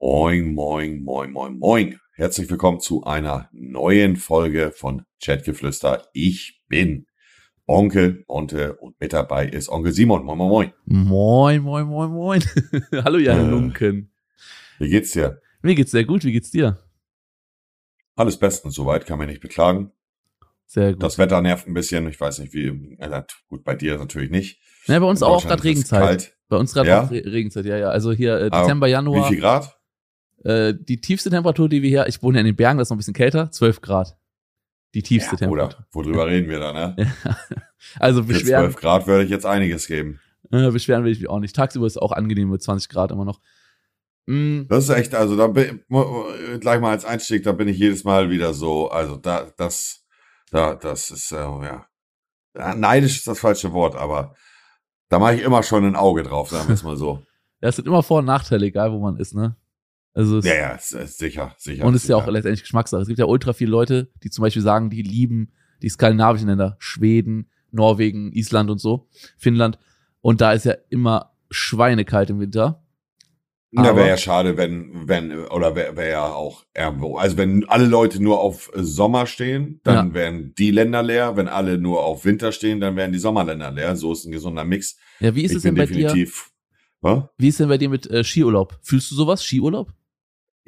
Moin, moin, moin, moin, moin. Herzlich willkommen zu einer neuen Folge von Chatgeflüster. Ich bin Onkel Monte und mit dabei ist Onkel Simon. Moin, moin, moin. Moin, moin, moin, moin. Hallo, Jan Äh. Lunken. Wie geht's dir? Mir geht's sehr gut. Wie geht's dir? Alles bestens soweit, kann mich nicht beklagen. Sehr gut. Das Wetter nervt ein bisschen. Ich weiß nicht, wie, äh, gut, bei dir natürlich nicht. ja, bei uns In auch gerade Regenzeit. Kalt. Bei uns gerade Ja? auch Re Regenzeit, ja, ja. Also hier äh, Aber Dezember, Wie Januar. viel Grad? Äh, die tiefste Temperatur, die wir hier, ich wohne ja in den Bergen, das ist noch ein bisschen kälter, 12 Grad. Die tiefste Ja, oder, Temperatur. worüber reden wir da, ne? Also Für beschweren, 12 Grad würde ich jetzt einiges geben. äh, beschweren will ich mich auch nicht. Tagsüber ist es auch angenehm mit 20 Grad immer noch. Mm, Das ist echt, also da bin, gleich mal als Einstieg, da bin ich jedes Mal wieder so, also da, das, da, das ist, äh, ja, ja, neidisch ist das falsche Wort, aber da mache ich immer schon ein Auge drauf, sagen wir es mal so. ja, es sind immer Vor- und Nachteile, egal wo man ist, ne? Also Ja, ja, sicher, sicher. Und es ist ja auch letztendlich Geschmackssache. Es gibt ja ultra viele Leute, die zum Beispiel sagen, die lieben die skandinavischen Länder, Schweden, Norwegen, Island und so, Finnland. Und da ist ja immer schweinekalt im Winter. Aber- wäre ja schade, wenn, wenn, oder wäre wär ja auch irgendwo. Also wenn alle Leute nur auf Sommer stehen, dann Ja. wären die Länder leer. Wenn alle nur auf Winter stehen, dann wären die Sommerländer leer. So ist ein gesunder Mix. Ja, wie ist ich es denn bei dir? Was? Wie ist denn bei dir mit äh, Skiurlaub? Fühlst du sowas? Skiurlaub?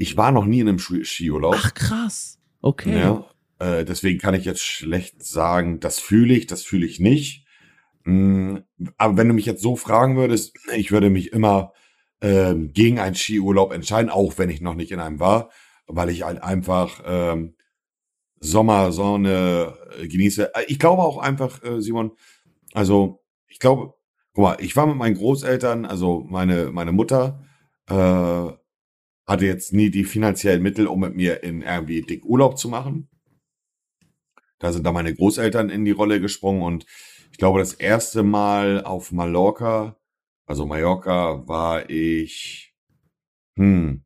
Ich war noch nie in einem Ski- Skiurlaub. Ach krass. Okay. Ja, äh, deswegen kann ich jetzt schlecht sagen, das fühle ich, das fühle ich nicht. Mm, aber wenn du mich jetzt so fragen würdest, ich würde mich immer ähm, gegen einen Skiurlaub entscheiden, auch wenn ich noch nicht in einem war, weil ich halt einfach ähm, Sommer, Sonne äh, genieße. Äh, Ich glaube auch einfach, äh, Simon, also ich glaube, guck mal, ich war mit meinen Großeltern, also meine, meine Mutter, äh, hatte jetzt nie die finanziellen Mittel, um mit mir in irgendwie dick Urlaub zu machen. Da sind da meine Großeltern in die Rolle gesprungen und ich glaube, das erste Mal auf Mallorca, also Mallorca, war ich, hm,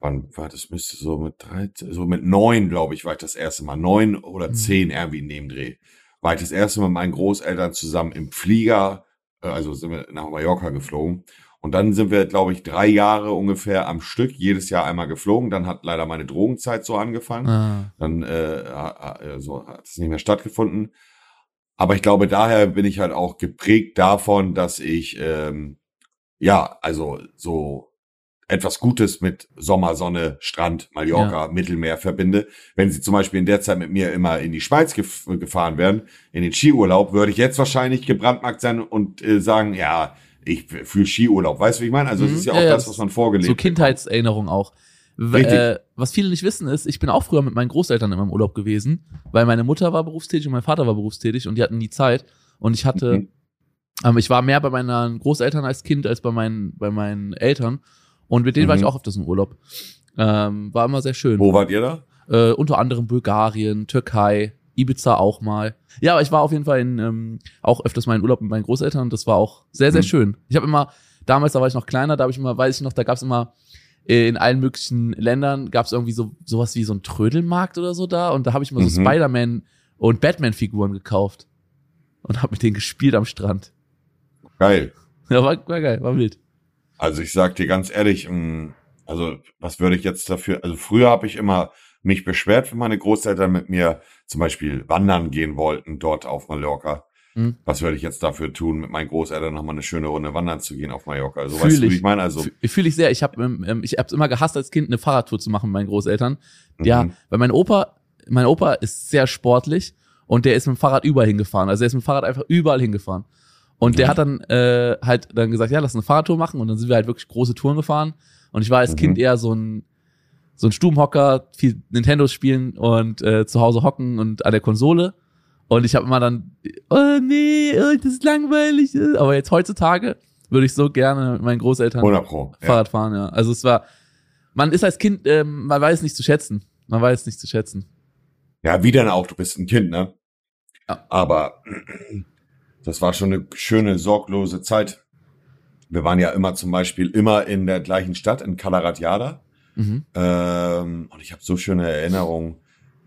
wann war das? Müsste so mit 13, so mit neun, glaube ich, war ich das erste Mal. Neun oder Mhm. zehn irgendwie in dem Dreh. War ich das erste Mal mit meinen Großeltern zusammen im Flieger, äh, also sind wir nach Mallorca geflogen. Und dann sind wir, glaube ich, drei Jahre ungefähr am Stück, jedes Jahr einmal geflogen. Dann hat leider meine Drogenzeit so angefangen. Ah, Dann äh, so hat es nicht mehr stattgefunden. Aber ich glaube, daher bin ich halt auch geprägt davon, dass ich ähm, ja, also so etwas Gutes mit Sommer, Sonne, Strand, Mallorca, Mittelmeer verbinde. Wenn sie zum Beispiel in der Zeit mit mir immer in die Schweiz gef gefahren wären, in den Skiurlaub, würde ich jetzt wahrscheinlich gebrandmarkt sein und äh, sagen, ja, ich fühle Skiurlaub. Weißt du, wie ich meine? Also es Mhm. ist ja auch ja, das, was man vorgelebt so bekommt. Kindheitserinnerung auch. Äh, was viele nicht wissen ist, ich bin auch früher mit meinen Großeltern immer im Urlaub gewesen, weil meine Mutter war berufstätig und mein Vater war berufstätig und die hatten nie Zeit. Und ich hatte, Mhm. ähm, ich war mehr bei meinen Großeltern als Kind als bei meinen, bei meinen Eltern. Und mit denen war Mhm. ich auch öfters im Urlaub. Ähm, war immer sehr schön. Wo wart ihr da? Äh, unter anderem Bulgarien, Türkei, Ibiza auch mal. Ja, aber ich war auf jeden Fall in, ähm, auch öfters mal in Urlaub mit meinen Großeltern und das war auch sehr, sehr Mhm. schön. Ich habe immer, damals, da war ich noch kleiner, da habe ich immer, weiß ich noch, da gab's immer äh, in allen möglichen Ländern gab's irgendwie so sowas wie so ein Trödelmarkt oder so da und da habe ich immer so Mhm. Spider-Man und Batman-Figuren gekauft und habe mit denen gespielt am Strand. Geil. Ja, war, war geil, war wild. Also ich sag dir ganz ehrlich, mh, also was würde ich jetzt dafür, also früher habe ich immer mich beschwert, wenn meine Großeltern mit mir zum Beispiel wandern gehen wollten, dort auf Mallorca. Hm. Was würde ich jetzt dafür tun, mit meinen Großeltern nochmal eine schöne Runde wandern zu gehen auf Mallorca? Also Fühl weißt du, wie ich. ich meine? Also, Fü- Fühle ich sehr. Ich habe ähm, ähm, ich hab's immer gehasst als Kind eine Fahrradtour zu machen mit meinen Großeltern. Ja, mhm. weil mein Opa, mein Opa ist sehr sportlich und der ist mit dem Fahrrad überall hingefahren. Also er ist mit dem Fahrrad einfach überall hingefahren. Und der Mhm. hat dann äh, halt dann gesagt, ja, lass eine Fahrradtour machen und dann sind wir halt wirklich große Touren gefahren. Und ich war als Mhm. Kind eher so ein so ein Stubenhocker, viel Nintendo spielen und äh, zu Hause hocken und an der Konsole. Und ich habe immer dann, oh nee, oh, das ist langweilig. äh. Aber jetzt heutzutage würde ich so gerne mit meinen Großeltern 100 Pro. Ja. Fahrrad fahren, ja. Also es war, man ist als Kind, ähm, man weiß nicht zu schätzen. Man weiß nicht zu schätzen. ja, wie denn auch, du bist ein Kind, ne? Ja. Aber das war schon eine schöne, sorglose Zeit. Wir waren ja immer zum Beispiel immer in der gleichen Stadt, in Kalaratjada. Mhm. Ähm, und ich habe so schöne Erinnerungen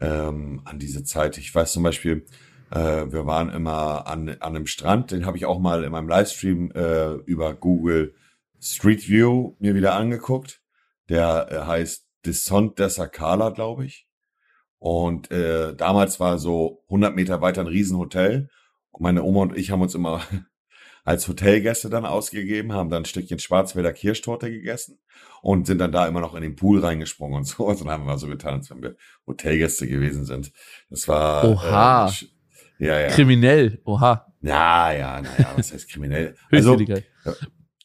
ähm, an diese Zeit. Ich weiß zum Beispiel, äh, wir waren immer an, an einem Strand, den habe ich auch mal in meinem Livestream äh, über Google Street View mir wieder angeguckt. der äh, heißt Descent der Sakala, glaube ich. Und äh, damals war so 100 Meter weiter ein Riesenhotel. Und meine Oma und ich haben uns immer als Hotelgäste dann ausgegeben, haben dann ein Stückchen Schwarzwälder Kirschtorte gegessen und sind dann da immer noch in den Pool reingesprungen und so. Und dann haben wir so getan, als wenn wir Hotelgäste gewesen sind. Das war Oha. Äh, ja, ja. Kriminell. Oha. Ja, ja, naja, was heißt kriminell? Also,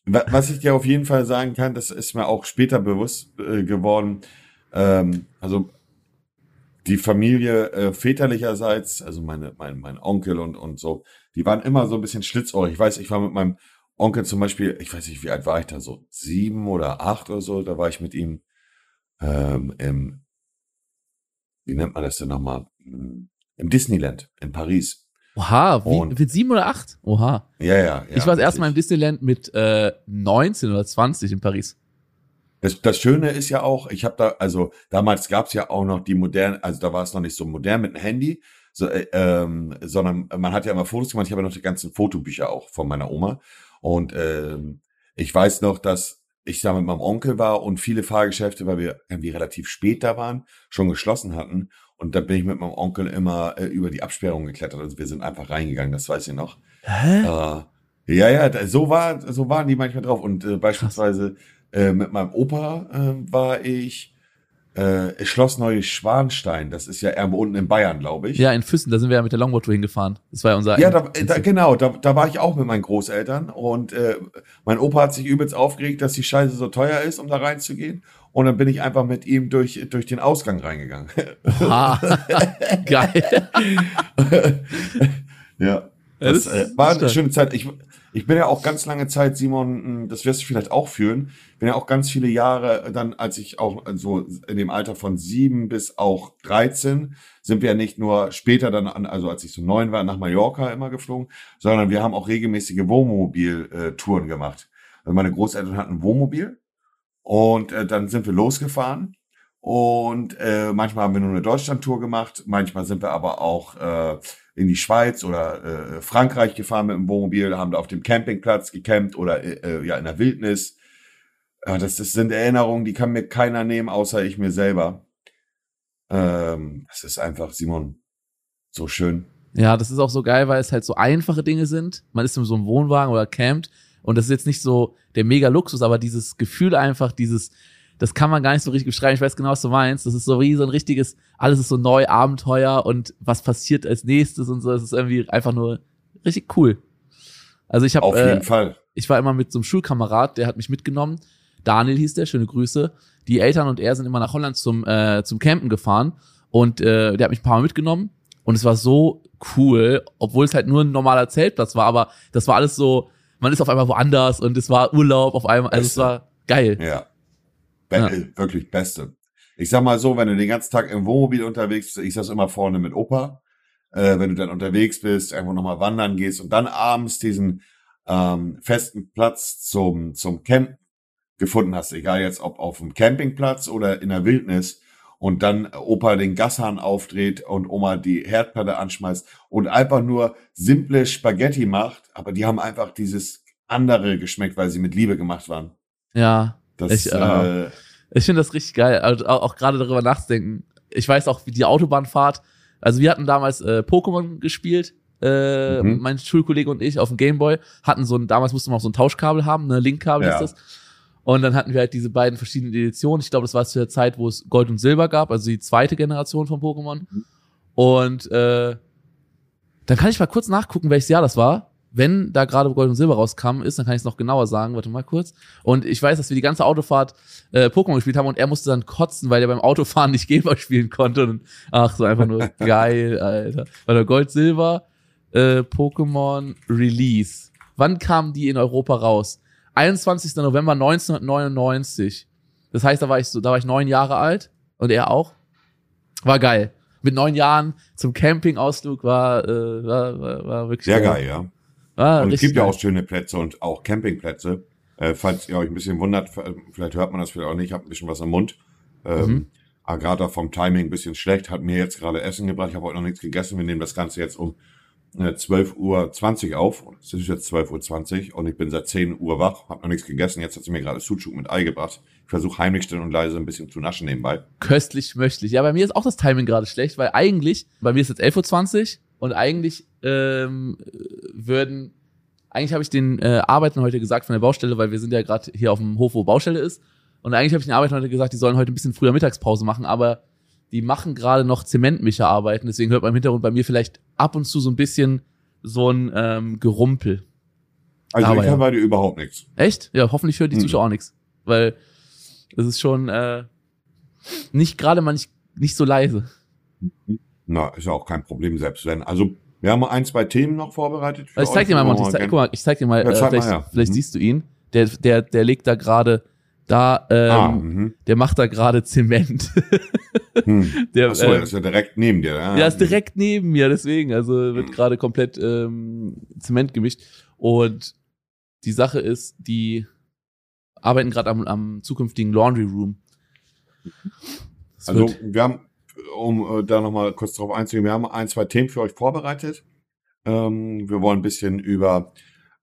wa- was ich dir auf jeden Fall sagen kann, das ist mir auch später bewusst äh, geworden. Ähm, also die Familie äh, väterlicherseits, also meine, mein, mein Onkel und, und so, die waren immer so ein bisschen schlitzohrig. Ich weiß, ich war mit meinem Onkel zum Beispiel, ich weiß nicht, wie alt war ich da, so sieben oder acht oder so, da war ich mit ihm ähm, im, wie nennt man das denn nochmal, Hm, im Disneyland in Paris. Oha, wie, Und- mit sieben oder acht? Oha. Ja, ja. ja ich war das erste Mal im. Disneyland mit äh, 19 oder 20 in Paris. Das, das Schöne ist ja auch, ich habe da, also damals gab's ja auch noch die modernen, also da war es noch nicht so modern mit dem Handy, so, äh, ähm, sondern man hat ja immer Fotos gemacht. Ich habe ja noch die ganzen Fotobücher auch von meiner Oma. Und ähm, ich weiß noch, dass ich da mit meinem Onkel war und viele Fahrgeschäfte, weil wir irgendwie relativ spät da waren, schon geschlossen hatten. Und da bin ich mit meinem Onkel immer äh, über die Absperrung geklettert. Also wir sind einfach reingegangen, das weiß ich noch. Hä? Äh, ja, ja, so war, so waren die manchmal drauf. Und äh, beispielsweise äh, mit meinem Opa äh, war ich äh, Schloss Neuschwanstein. Das ist ja irgendwo unten in Bayern, glaube ich. Ja, in Füssen, da sind wir ja mit der Longboard-Tour hingefahren. Das war ja unser Ja, da, da, genau, da, da war ich auch mit meinen Großeltern und äh, mein Opa hat sich übelst aufgeregt, dass die Scheiße so teuer ist, um da reinzugehen. Und dann bin ich einfach mit ihm durch, durch den Ausgang reingegangen. Ah, geil. ja. Das, äh, war eine schöne Zeit. Ich, ich bin ja auch ganz lange Zeit, Simon, mh, das wirst du vielleicht auch fühlen, bin ja auch ganz viele Jahre dann, als ich auch so in dem Alter von sieben bis auch 13, sind wir ja nicht nur später dann, an, also als ich so neun war, nach Mallorca immer geflogen, sondern wir haben auch regelmäßige Wohnmobil-Touren gemacht. Also meine Großeltern hatten ein Wohnmobil und äh, dann sind wir losgefahren und äh, manchmal haben wir nur eine Deutschland-Tour gemacht, manchmal sind wir aber auch äh, in die Schweiz oder äh, Frankreich gefahren mit dem Wohnmobil, haben da auf dem Campingplatz gecampt oder äh, ja in der Wildnis. Ja, das, das sind Erinnerungen, die kann mir keiner nehmen, außer ich mir selber. Ähm, das ist einfach, Simon, so schön. Ja, das ist auch so geil, weil es halt so einfache Dinge sind. Man ist in so einem Wohnwagen oder campt und das ist jetzt nicht so der mega Luxus, aber dieses Gefühl einfach, dieses, das kann man gar nicht so richtig beschreiben. Ich weiß genau, was du meinst. Das ist so wie so ein richtiges, alles ist so neu, Abenteuer und was passiert als nächstes und so. Es ist irgendwie einfach nur richtig cool. Also ich habe, Auf äh, jeden Fall. ich war immer mit so einem Schulkamerad, der hat mich mitgenommen. Daniel hieß der, schöne Grüße. Die Eltern und er sind immer nach Holland zum, äh, zum Campen gefahren und äh, der hat mich ein paar Mal mitgenommen und es war so cool, obwohl es halt nur ein normaler Zeltplatz war, aber das war alles so, man ist auf einmal woanders und es war Urlaub auf einmal, also es war geil. Ja. Ja. Wirklich Beste. Ich sag mal so, wenn du den ganzen Tag im Wohnmobil unterwegs bist, ich saß immer vorne mit Opa, äh, wenn du dann unterwegs bist, irgendwo nochmal wandern gehst und dann abends diesen ähm, festen Platz zum, zum Camp gefunden hast, egal jetzt ob auf dem Campingplatz oder in der Wildnis, und dann Opa den Gashahn aufdreht und Oma die Herdplatte anschmeißt und einfach nur simple Spaghetti macht, aber die haben einfach dieses andere geschmeckt, weil sie mit Liebe gemacht waren. Ja, Das, Ich, äh, äh, Ich finde das richtig geil, also auch, gerade darüber nachzudenken. Ich weiß auch, wie die Autobahnfahrt. Also wir hatten damals äh, Pokémon gespielt, äh, Mhm. mein Schulkollege und ich auf dem Gameboy hatten so ein, damals musste man auch so ein Tauschkabel haben, ne, Linkkabel Ja. ist das. Und dann hatten wir halt diese beiden verschiedenen Editionen. Ich glaube, das war zu der Zeit, wo es Gold und Silber gab, also die zweite Generation von Pokémon. Mhm. Und äh, dann kann ich mal kurz nachgucken, welches Jahr das war. Wenn da gerade Gold und Silber rauskam ist, dann kann ich es noch genauer sagen. Warte mal kurz. Und ich weiß, dass wir die ganze Autofahrt äh, Pokémon gespielt haben und er musste dann kotzen, weil er beim Autofahren nicht Gameboy spielen konnte. Und ach, so einfach nur geil, Alter. Warte, Gold, Silber, äh, Pokémon Release. Wann kamen die in Europa raus? 21. November 1999. Das heißt, da war ich so, da war ich neun Jahre alt und er auch. War geil. Mit neun Jahren zum Campingausflug war, äh, war, war, war wirklich sehr geil, ja. War Und es gibt ja auch schöne Plätze und auch Campingplätze. Äh, falls ihr euch ein bisschen wundert, vielleicht hört man das vielleicht auch nicht, ich habe ein bisschen was im Mund. Ähm, Mhm. Agatha vom Timing ein bisschen schlecht, hat mir jetzt gerade Essen gebracht. Ich habe heute noch nichts gegessen. Wir nehmen das Ganze jetzt um äh, 12.20 Uhr auf. Es ist jetzt 12.20 Uhr und ich bin seit 10 Uhr wach, habe noch nichts gegessen. Jetzt hat sie mir gerade Sucuk mit Ei gebracht. Ich versuche heimlich still und leise ein bisschen zu naschen nebenbei. Köstlich möchtlich. Ja, bei mir ist auch das Timing gerade schlecht, weil eigentlich, bei mir ist jetzt 11.20 Uhr und eigentlich ähm, würden, eigentlich habe ich den äh, Arbeitern heute gesagt von der Baustelle, weil wir sind ja gerade hier auf dem Hof, wo Baustelle ist. Und eigentlich habe ich den Arbeitern heute gesagt, die sollen heute ein bisschen früher Mittagspause machen, aber die machen gerade noch Zementmischerarbeiten, deswegen hört man im Hintergrund bei mir vielleicht ab und zu so ein bisschen so ein ähm, Gerumpel. Also Aber ich höre ja. bei dir überhaupt nichts. Echt? Ja, hoffentlich hören die Mhm. Zuschauer auch nichts. Weil es ist schon äh, nicht gerade mal nicht, nicht so leise. Na, ist ja auch kein Problem, selbst wenn. Also, wir haben ein, zwei Themen noch vorbereitet. für ich zeig dir mal, Monty, ich zeig, guck mal, ich zeig dir mal, Ja, äh, zeig mal vielleicht, her. vielleicht Mhm. siehst du ihn. Der, der, der legt da gerade, da, ähm, Ah, mhm. der macht da gerade Zement. Hm. der, Achso, äh, der ist ja direkt neben dir. Ja, Ja, ist direkt neben mir, deswegen. Also wird Mhm. gerade komplett ähm, Zement gemischt. Und die Sache ist, die arbeiten gerade am, am zukünftigen Laundry Room. Es Also, wir haben, um äh, da nochmal kurz drauf einzugehen, wir haben ein, zwei Themen für euch vorbereitet. Ähm, wir wollen ein bisschen über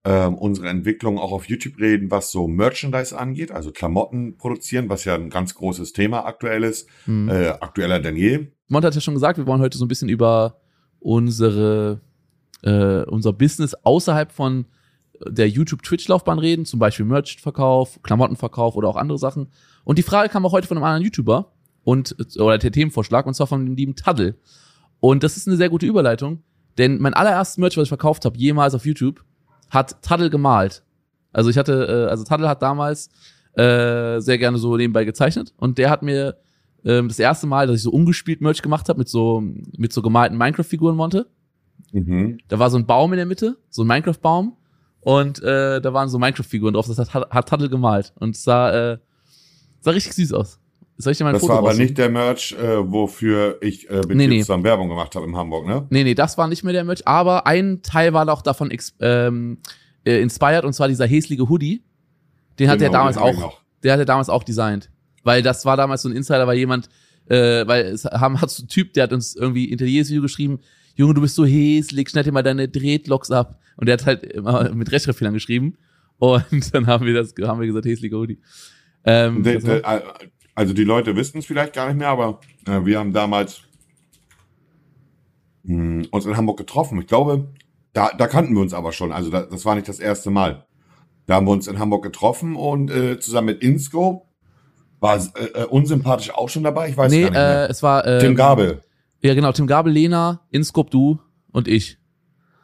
ähm, unsere Entwicklung auch auf YouTube reden, was so Merchandise angeht, also Klamotten produzieren, was ja ein ganz großes Thema aktuell ist, hm. äh, aktueller denn je. Mont hat ja schon gesagt, wir wollen heute so ein bisschen über unsere äh, unser Business außerhalb von der YouTube-Twitch-Laufbahn reden, zum Beispiel Merch-Verkauf, Klamottenverkauf oder auch andere Sachen. Und die Frage kam auch heute von einem anderen YouTuber und oder der Themenvorschlag und zwar von dem lieben Taddel. Und das ist eine sehr gute Überleitung, denn mein allererstes Merch, was ich verkauft habe, jemals auf YouTube, hat Taddel gemalt. Also ich hatte, äh, also Taddel hat damals äh, sehr gerne so nebenbei gezeichnet und der hat mir ähm, das erste Mal, dass ich so umgespielt Merch gemacht habe mit so mit so gemalten Minecraft-Figuren Monte. Mhm. Da war so ein Baum in der Mitte, so ein Minecraft-Baum. Und äh, da waren so Minecraft-Figuren drauf. Das hat, hat Taddel gemalt. Und es sah, äh, sah richtig süß aus. Soll ich dir mal ein Das Foto war aber raussuchen? nicht der Merch, äh, wofür ich äh, mit Nee, dir nee. zusammen Werbung gemacht habe in Hamburg, ne? Nee, nee, das war nicht mehr der Merch. Aber ein Teil war auch davon ähm, äh, inspired. Und zwar dieser häsliche Hoodie. Den hat er Genau, damals hab ich auch, der hat er damals auch designt. Weil das war damals so ein Insider, weil jemand, äh, weil es haben, hat so ein Typ, der hat uns irgendwie in jedes Video geschrieben, Junge, du bist so häslich, schneid dir mal deine Dreadlocks ab. Und der hat halt immer mit Rechtschreibfehlern geschrieben. Und dann haben wir das, haben wir gesagt, häslicher Hoodie. Ähm, De, de, also die Leute wissen es vielleicht gar nicht mehr, aber äh, wir haben damals mh, uns in Hamburg getroffen. Ich glaube, da, da kannten wir uns aber schon. Also da, das war nicht das erste Mal. Da haben wir uns in Hamburg getroffen und äh, zusammen mit Inscope war äh, äh, unsympathisch auch schon dabei. Ich weiß nee, gar nicht mehr. äh, es war ähm, Tim Gabel. Ja, genau, Tim Gabel, Lena, Inscope, du und ich.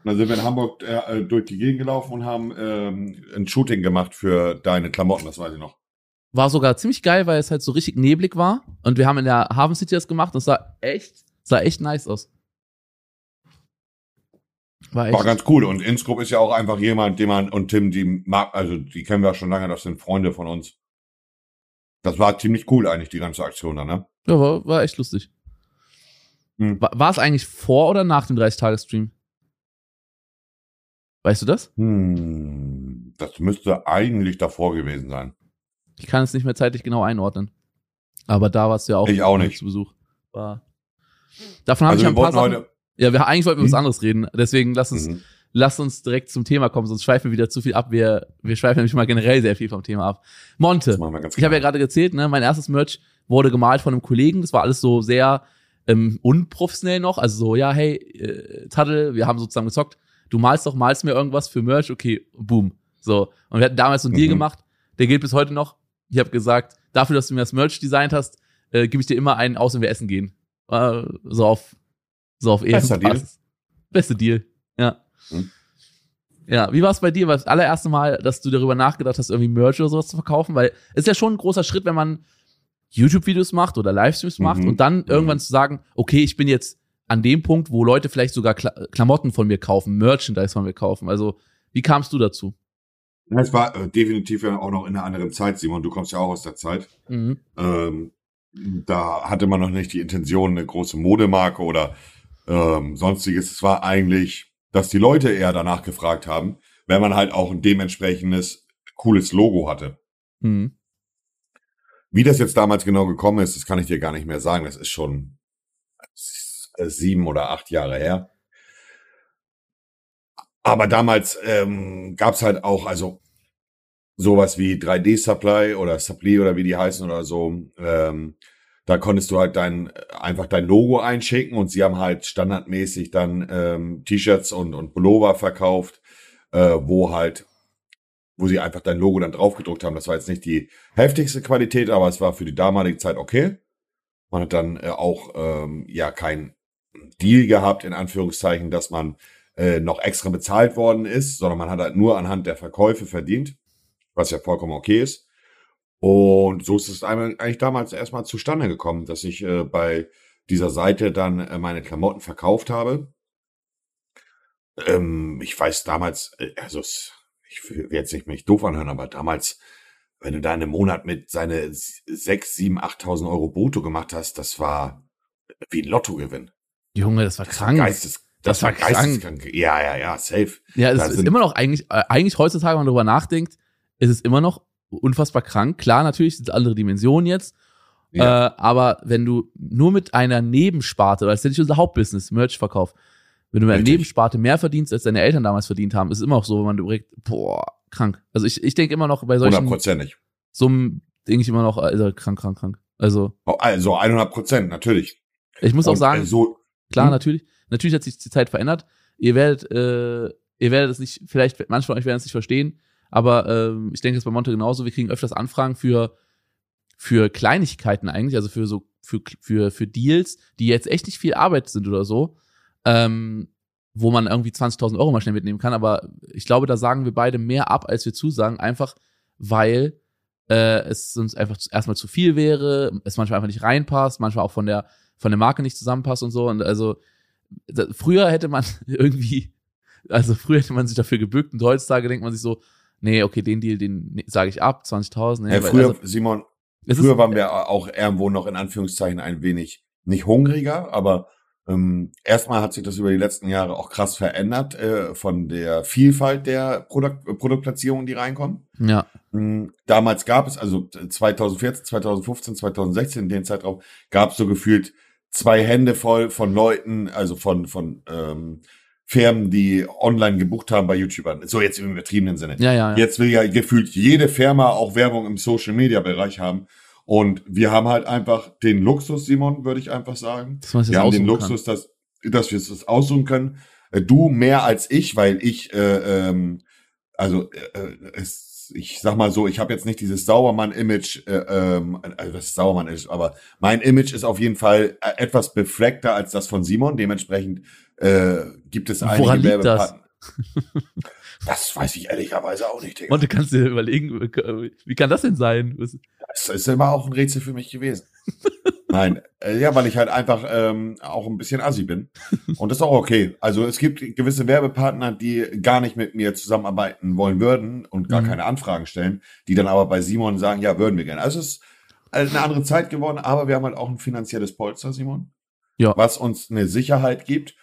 Da sind wir in Hamburg äh, äh, durch die Gegend gelaufen und haben ähm, ein Shooting gemacht für deine Klamotten, das weiß ich noch. War sogar ziemlich geil, weil es halt so richtig neblig war. Und wir haben in der Hafen City das gemacht und es sah echt, sah echt nice aus. War echt. War ganz cool. Und Inscope ist ja auch einfach jemand, den man, und Tim, die mag, also die kennen wir schon lange, das sind Freunde von uns. Das war ziemlich cool eigentlich, die ganze Aktion da, ne? ja, war, war echt lustig. Hm. War, war es eigentlich vor oder nach dem 30-Tage-Stream? Weißt du das? Hm, das müsste eigentlich davor gewesen sein. Ich kann es nicht mehr zeitlich genau einordnen. Aber da warst du ja auch, Ich auch nicht. zu Besuch. War. Davon habe Also ich ein wir paar Sachen. heute. Ja, wir, eigentlich wollten wir was Hm? anderes reden. Deswegen lass uns, Mhm. lass uns direkt zum Thema kommen, sonst schweifen wir wieder zu viel ab. Wir, wir schweifen nämlich mal generell sehr viel vom Thema ab. Monte. Ich habe ja klar. gerade gezählt, ne, mein erstes Merch wurde gemalt von einem Kollegen. Das war alles so sehr ähm, unprofessionell noch. Also so, ja, hey, äh, Taddel, wir haben so zusammen gezockt. Du malst doch, malst mir irgendwas für Merch. Okay, boom. So. Und wir hatten damals so einen Deal Mhm. gemacht. Der gilt bis heute noch. Ich habe gesagt, dafür, dass du mir das Merch designt hast, äh, gebe ich dir immer einen aus, wenn wir essen gehen. Äh, so auf, so auf Bester Deal. Beste Deal. Ja. Mhm. Ja, wie war es bei dir? War das allererste Mal, dass du darüber nachgedacht hast, irgendwie Merch oder sowas zu verkaufen? Weil es ist ja schon ein großer Schritt, wenn man YouTube-Videos macht oder Livestreams macht Mhm. und dann irgendwann zu sagen, okay, ich bin jetzt an dem Punkt, wo Leute vielleicht sogar Kla Klamotten von mir kaufen, Merchandise von mir kaufen. Also, wie kamst du dazu? Es war äh, definitiv ja auch noch in einer anderen Zeit, Simon. Du kommst ja auch aus der Zeit. Mhm. Ähm, da hatte man noch nicht die Intention, eine große Modemarke oder ähm, sonstiges. Es war eigentlich, dass die Leute eher danach gefragt haben, wenn man halt auch ein dementsprechendes cooles Logo hatte. Mhm. Wie das jetzt damals genau gekommen ist, das kann ich dir gar nicht mehr sagen. Das ist schon äh, sieben oder acht Jahre her. Aber damals ähm, gab halt auch, also sowas wie 3D-Supply oder Supply oder wie die heißen oder so. Ähm, da konntest du halt dein einfach dein Logo einschicken und sie haben halt standardmäßig dann ähm, T-Shirts und, und Pullover verkauft, äh, wo halt, wo sie einfach dein Logo dann draufgedruckt haben. Das war jetzt nicht die heftigste Qualität, aber es war für die damalige Zeit okay. Man hat dann äh, auch ähm, ja kein Deal gehabt, in Anführungszeichen, dass man äh, noch extra bezahlt worden ist, sondern man hat halt nur anhand der Verkäufe verdient, was ja vollkommen okay ist. Und so ist es eigentlich damals erstmal zustande gekommen, dass ich äh, bei dieser Seite dann äh, meine Klamotten verkauft habe. Ähm, ich weiß damals, äh, also ich will jetzt nicht mich doof anhören, aber damals, wenn du da in einem Monat mit seine sechs, sieben, achttausend Euro brutto gemacht hast, das war wie ein Lottogewinn. Junge, das war Das krank. war geistes, das, Das war war krank. geisteskrank. Ja, ja, ja, safe. Ja, Da es ist sind- immer noch eigentlich, äh, eigentlich heutzutage, wenn man darüber nachdenkt, ist es immer noch unfassbar krank. Klar, natürlich sind es andere Dimensionen jetzt, Ja. äh, aber wenn du nur mit einer Nebensparte, weil das ist ja nicht unser Hauptbusiness, Merch-Verkauf, wenn du mit einer Richtig. Nebensparte mehr verdienst, als deine Eltern damals verdient haben, ist es immer auch so, wenn man überlegt, boah, krank. Also ich, ich denke immer noch bei solchen Hundertprozentig. Summen, denke ich immer noch, also krank, krank, krank. Also Also 100 Prozent, natürlich. ich muss auch Und, sagen, äh, so, Klar, Hm? natürlich. Natürlich hat sich die Zeit verändert. Ihr werdet, äh, ihr werdet es nicht, vielleicht, manche von euch werden es nicht verstehen, aber ähm, ich denke, es bei Monte genauso. Wir kriegen öfters Anfragen für, für Kleinigkeiten eigentlich, also für so, für, für, für Deals, die jetzt echt nicht viel Arbeit sind oder so, ähm, wo man irgendwie 20.000 Euro mal schnell mitnehmen kann. Aber ich glaube, da sagen wir beide mehr ab, als wir zusagen, einfach weil äh, es uns einfach erstmal zu viel wäre, es manchmal einfach nicht reinpasst, manchmal auch von der von der Marke nicht zusammenpasst und so. Und also früher hätte man irgendwie, also früher hätte man sich dafür gebückt und heutzutage denkt man sich so, nee, okay, den Deal, den nee, sage ich ab, 20.000. Nee, ja, früher, also, Simon, früher ist, waren wir auch irgendwo noch in Anführungszeichen ein wenig nicht hungriger, aber ähm, erstmal hat sich das über die letzten Jahre auch krass verändert äh, von der Vielfalt der Produkt, äh, Produktplatzierungen, die reinkommen. ja, Mm, Damals gab es, also 2014, 2015, 2016, in den Zeitraum, gab es so gefühlt zwei Hände voll von Leuten, also von, von ähm, Firmen, die online gebucht haben bei YouTubern. So jetzt im übertriebenen Sinne. ja, ja, ja. Jetzt will ja gefühlt jede Firma auch Werbung im Social Media Bereich haben. Und wir haben halt einfach den Luxus, Simon, würde ich einfach sagen. dass Wir haben den kann. Luxus, dass, dass wir es das aussuchen können. Äh, Du mehr als ich, weil ich, äh, ähm, also äh, es, ich sag mal so, ich habe jetzt nicht dieses Saubermann-Image, äh, ähm, also das Saubermann ist, aber mein Image ist auf jeden Fall äh, etwas befleckter als das von Simon. Dementsprechend äh, gibt es einige Woran liegt das? Das weiß ich ehrlicherweise auch nicht, Digga. Und du kannst dir überlegen, wie kann das denn sein? Das ist immer auch ein Rätsel für mich gewesen. Nein, äh, ja, weil ich halt einfach ähm, auch ein bisschen assi bin. Und das ist auch okay. Also es gibt gewisse Werbepartner, die gar nicht mit mir zusammenarbeiten wollen würden und gar Mhm. keine Anfragen stellen, die dann aber bei Simon sagen, ja, würden wir gerne. Also es ist eine andere Zeit geworden, aber wir haben halt auch ein finanzielles Polster, Simon. Ja. Was uns eine Sicherheit gibt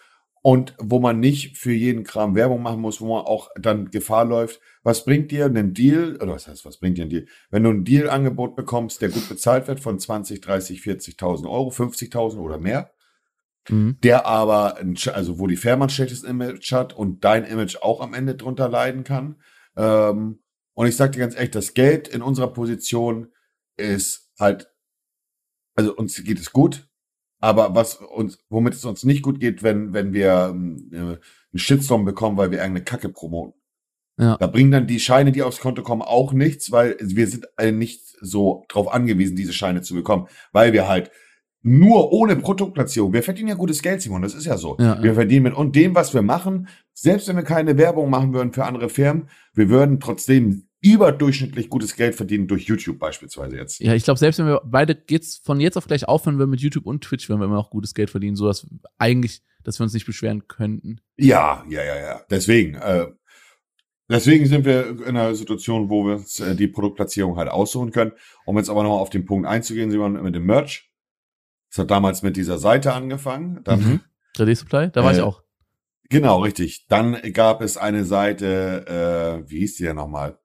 und wo man nicht für jeden Kram Werbung machen muss, wo man auch dann Gefahr läuft. Was bringt dir ein Deal, oder was heißt, was bringt dir ein Deal? Wenn du ein Deal-Angebot bekommst, der gut bezahlt wird von 20, 30, 40.000 Euro, 50.000 oder mehr, Mhm. der aber, also wo die Firma ein schlechtes Image hat und dein Image auch am Ende drunter leiden kann. Ähm, und ich sag dir ganz ehrlich, das Geld in unserer Position ist halt, also uns geht es gut, aber was uns, womit es uns nicht gut geht, wenn, wenn wir ähm, äh, einen Shitstorm bekommen, weil wir irgendeine Kacke promoten. Ja. Da bringen dann die Scheine, die aufs Konto kommen, auch nichts, weil wir sind äh, nicht so drauf angewiesen, diese Scheine zu bekommen, weil wir halt nur ohne Produktplatzierung, wir verdienen ja gutes Geld, Simon, das ist ja so. Ja, wir verdienen mit und dem, was wir machen, selbst wenn wir keine Werbung machen würden für andere Firmen, wir würden trotzdem überdurchschnittlich gutes Geld verdienen durch YouTube beispielsweise jetzt. Ja, ich glaube, selbst wenn wir beide jetzt von jetzt auf gleich aufhören würden mit YouTube und Twitch, würden wir immer noch gutes Geld verdienen, so dass eigentlich, dass wir uns nicht beschweren könnten. Ja, ja, ja, ja. Deswegen, äh, deswegen sind wir in einer Situation, wo wir uns äh, die Produktplatzierung halt aussuchen können. Um jetzt aber nochmal auf den Punkt einzugehen, Simon, mit dem Merch. Es hat damals mit dieser Seite angefangen. Dann, Mhm. 3D Supply, da war ich Äh, auch. Genau, richtig. Dann gab es eine Seite, äh, wie hieß die denn nochmal?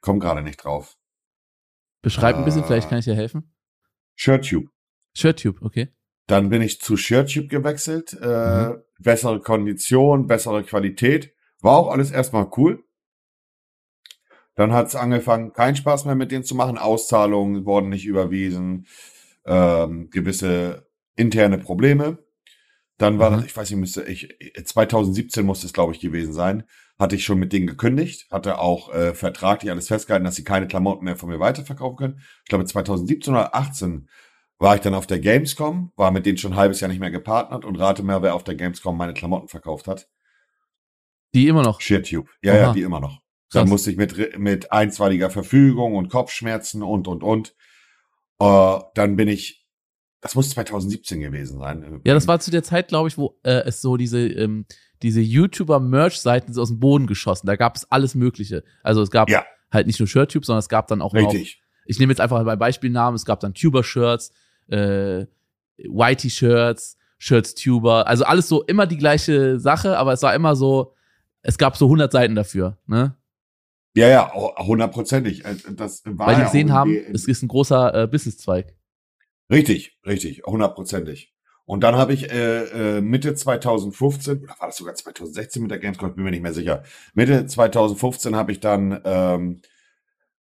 Ich komme gerade nicht drauf. Beschreib ein bisschen, äh, vielleicht kann ich dir helfen. ShirtTube. ShirtTube, okay. Dann bin ich zu ShirtTube gewechselt. Äh, Mhm. Bessere Kondition, bessere Qualität. War auch alles erstmal cool. Dann hat es angefangen, keinen Spaß mehr mit denen zu machen. Auszahlungen wurden nicht überwiesen, ähm, gewisse interne Probleme. Dann war Mhm. das, ich weiß nicht, müsste ich 2017 muss es glaube ich gewesen sein, hatte ich schon mit denen gekündigt, hatte auch äh, vertraglich alles festgehalten, dass sie keine Klamotten mehr von mir weiterverkaufen können. Ich glaube 2017 oder 18 war ich dann auf der Gamescom, war mit denen schon ein halbes Jahr nicht mehr gepartnert und rate mal, wer auf der Gamescom meine Klamotten verkauft hat. Die immer noch. ShareTube. Ja, ja, Aha. die immer noch. Krass. Dann musste ich mit, mit einstweiliger Verfügung und Kopfschmerzen und, und, und. Äh, dann bin ich, das muss 2017 gewesen sein. Ja, das war zu der Zeit, glaube ich, wo äh, es so diese, ähm, diese YouTuber-Merch-Seiten so aus dem Boden geschossen. Da gab es alles Mögliche. Also es gab Ja. halt nicht nur ShirtTube, sondern es gab dann auch noch, Richtig. ich nehme jetzt einfach bei Beispielnamen, es gab dann Tuber-Shirts, äh, Whitey-Shirts, Shirts-Tuber, also alles so immer die gleiche Sache, aber es war immer so, es gab so 100 Seiten dafür, ne? Ja, ja, hundertprozentig. Äh, Das war Weil die ja gesehen haben, es ist ein großer äh, Businesszweig. Richtig, richtig, hundertprozentig. Und dann habe ich äh, äh, Mitte 2015, oder war das sogar 2016 mit der Gamescom, ich bin mir nicht mehr sicher. Mitte 2015 habe ich dann ähm,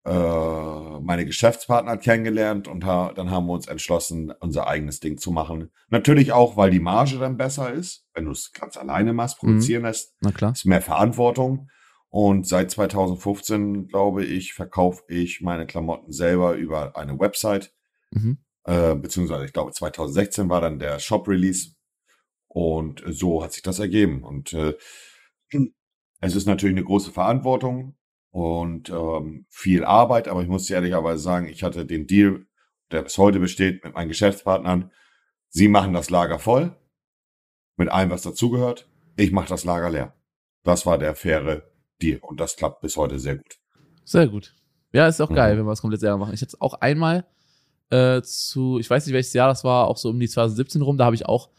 äh, meine Geschäftspartner kennengelernt und ha dann haben wir uns entschlossen, unser eigenes Ding zu machen. Natürlich auch, weil die Marge dann besser ist, wenn du es ganz alleine machst, produzieren lässt, Na klar. ist mehr Verantwortung. Und seit 2015, glaube ich, verkaufe ich meine Klamotten selber über eine Website Mhm. Äh, beziehungsweise ich glaube 2016 war dann der Shop-Release und so hat sich das ergeben. Und äh, es ist natürlich eine große Verantwortung und ähm, viel Arbeit, aber ich muss dir ehrlicherweise sagen, ich hatte den Deal, der bis heute besteht, mit meinen Geschäftspartnern. Sie machen das Lager voll mit allem, was dazugehört. Ich mache das Lager leer. Das war der faire Deal und das klappt bis heute sehr gut. Sehr gut. Ja, ist auch Mhm. geil, wenn wir es komplett selber machen. Ich hatte es auch einmal äh, zu, ich weiß nicht welches Jahr das war, auch so um die 2017 rum, da habe ich auch,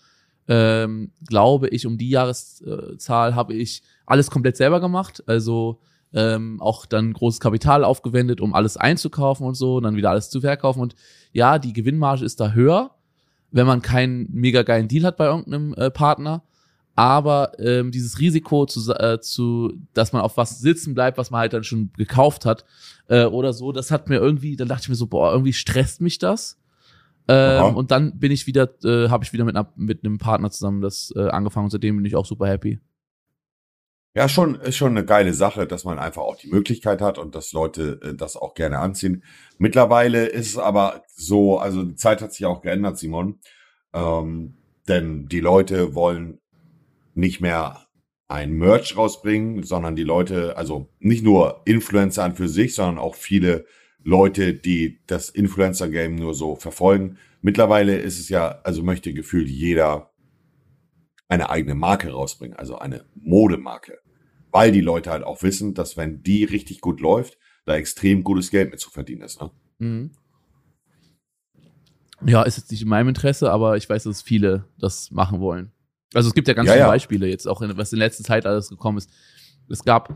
ähm, glaube ich, um die Jahreszahl habe ich alles komplett selber gemacht. Also ähm, auch dann großes Kapital aufgewendet, um alles einzukaufen und so, und dann wieder alles zu verkaufen. Und ja, die Gewinnmarge ist da höher, wenn man keinen mega geilen Deal hat bei irgendeinem äh, Partner. Aber ähm, dieses Risiko, zu, äh, zu, dass man auf was sitzen bleibt, was man halt dann schon gekauft hat, äh, oder so, das hat mir irgendwie, dann dachte ich mir so, boah, irgendwie stresst mich das. Ähm, und dann bin ich wieder, äh, habe ich wieder mit, einer, mit einem Partner zusammen das äh, angefangen und seitdem bin ich auch super happy. Ja, schon, ist schon eine geile Sache, dass man einfach auch die Möglichkeit hat und dass Leute äh, das auch gerne anziehen. Mittlerweile ist es aber so, also die Zeit hat sich auch geändert, Simon. Ähm, denn die Leute wollen nicht mehr ein Merch rausbringen, sondern die Leute, also nicht nur Influencer an für sich, sondern auch viele Leute, die das Influencer-Game nur so verfolgen. Mittlerweile ist es ja, also möchte gefühlt jeder eine eigene Marke rausbringen, also eine Modemarke. Weil die Leute halt auch wissen, dass wenn die richtig gut läuft, da extrem gutes Geld mit zu verdienen ist. Ne? Mhm. Ja, ist jetzt nicht in meinem Interesse, aber ich weiß, dass viele das machen wollen. Also es gibt ja ganz Ja, viele ja. Beispiele jetzt, auch in, was in letzter Zeit alles gekommen ist. Es gab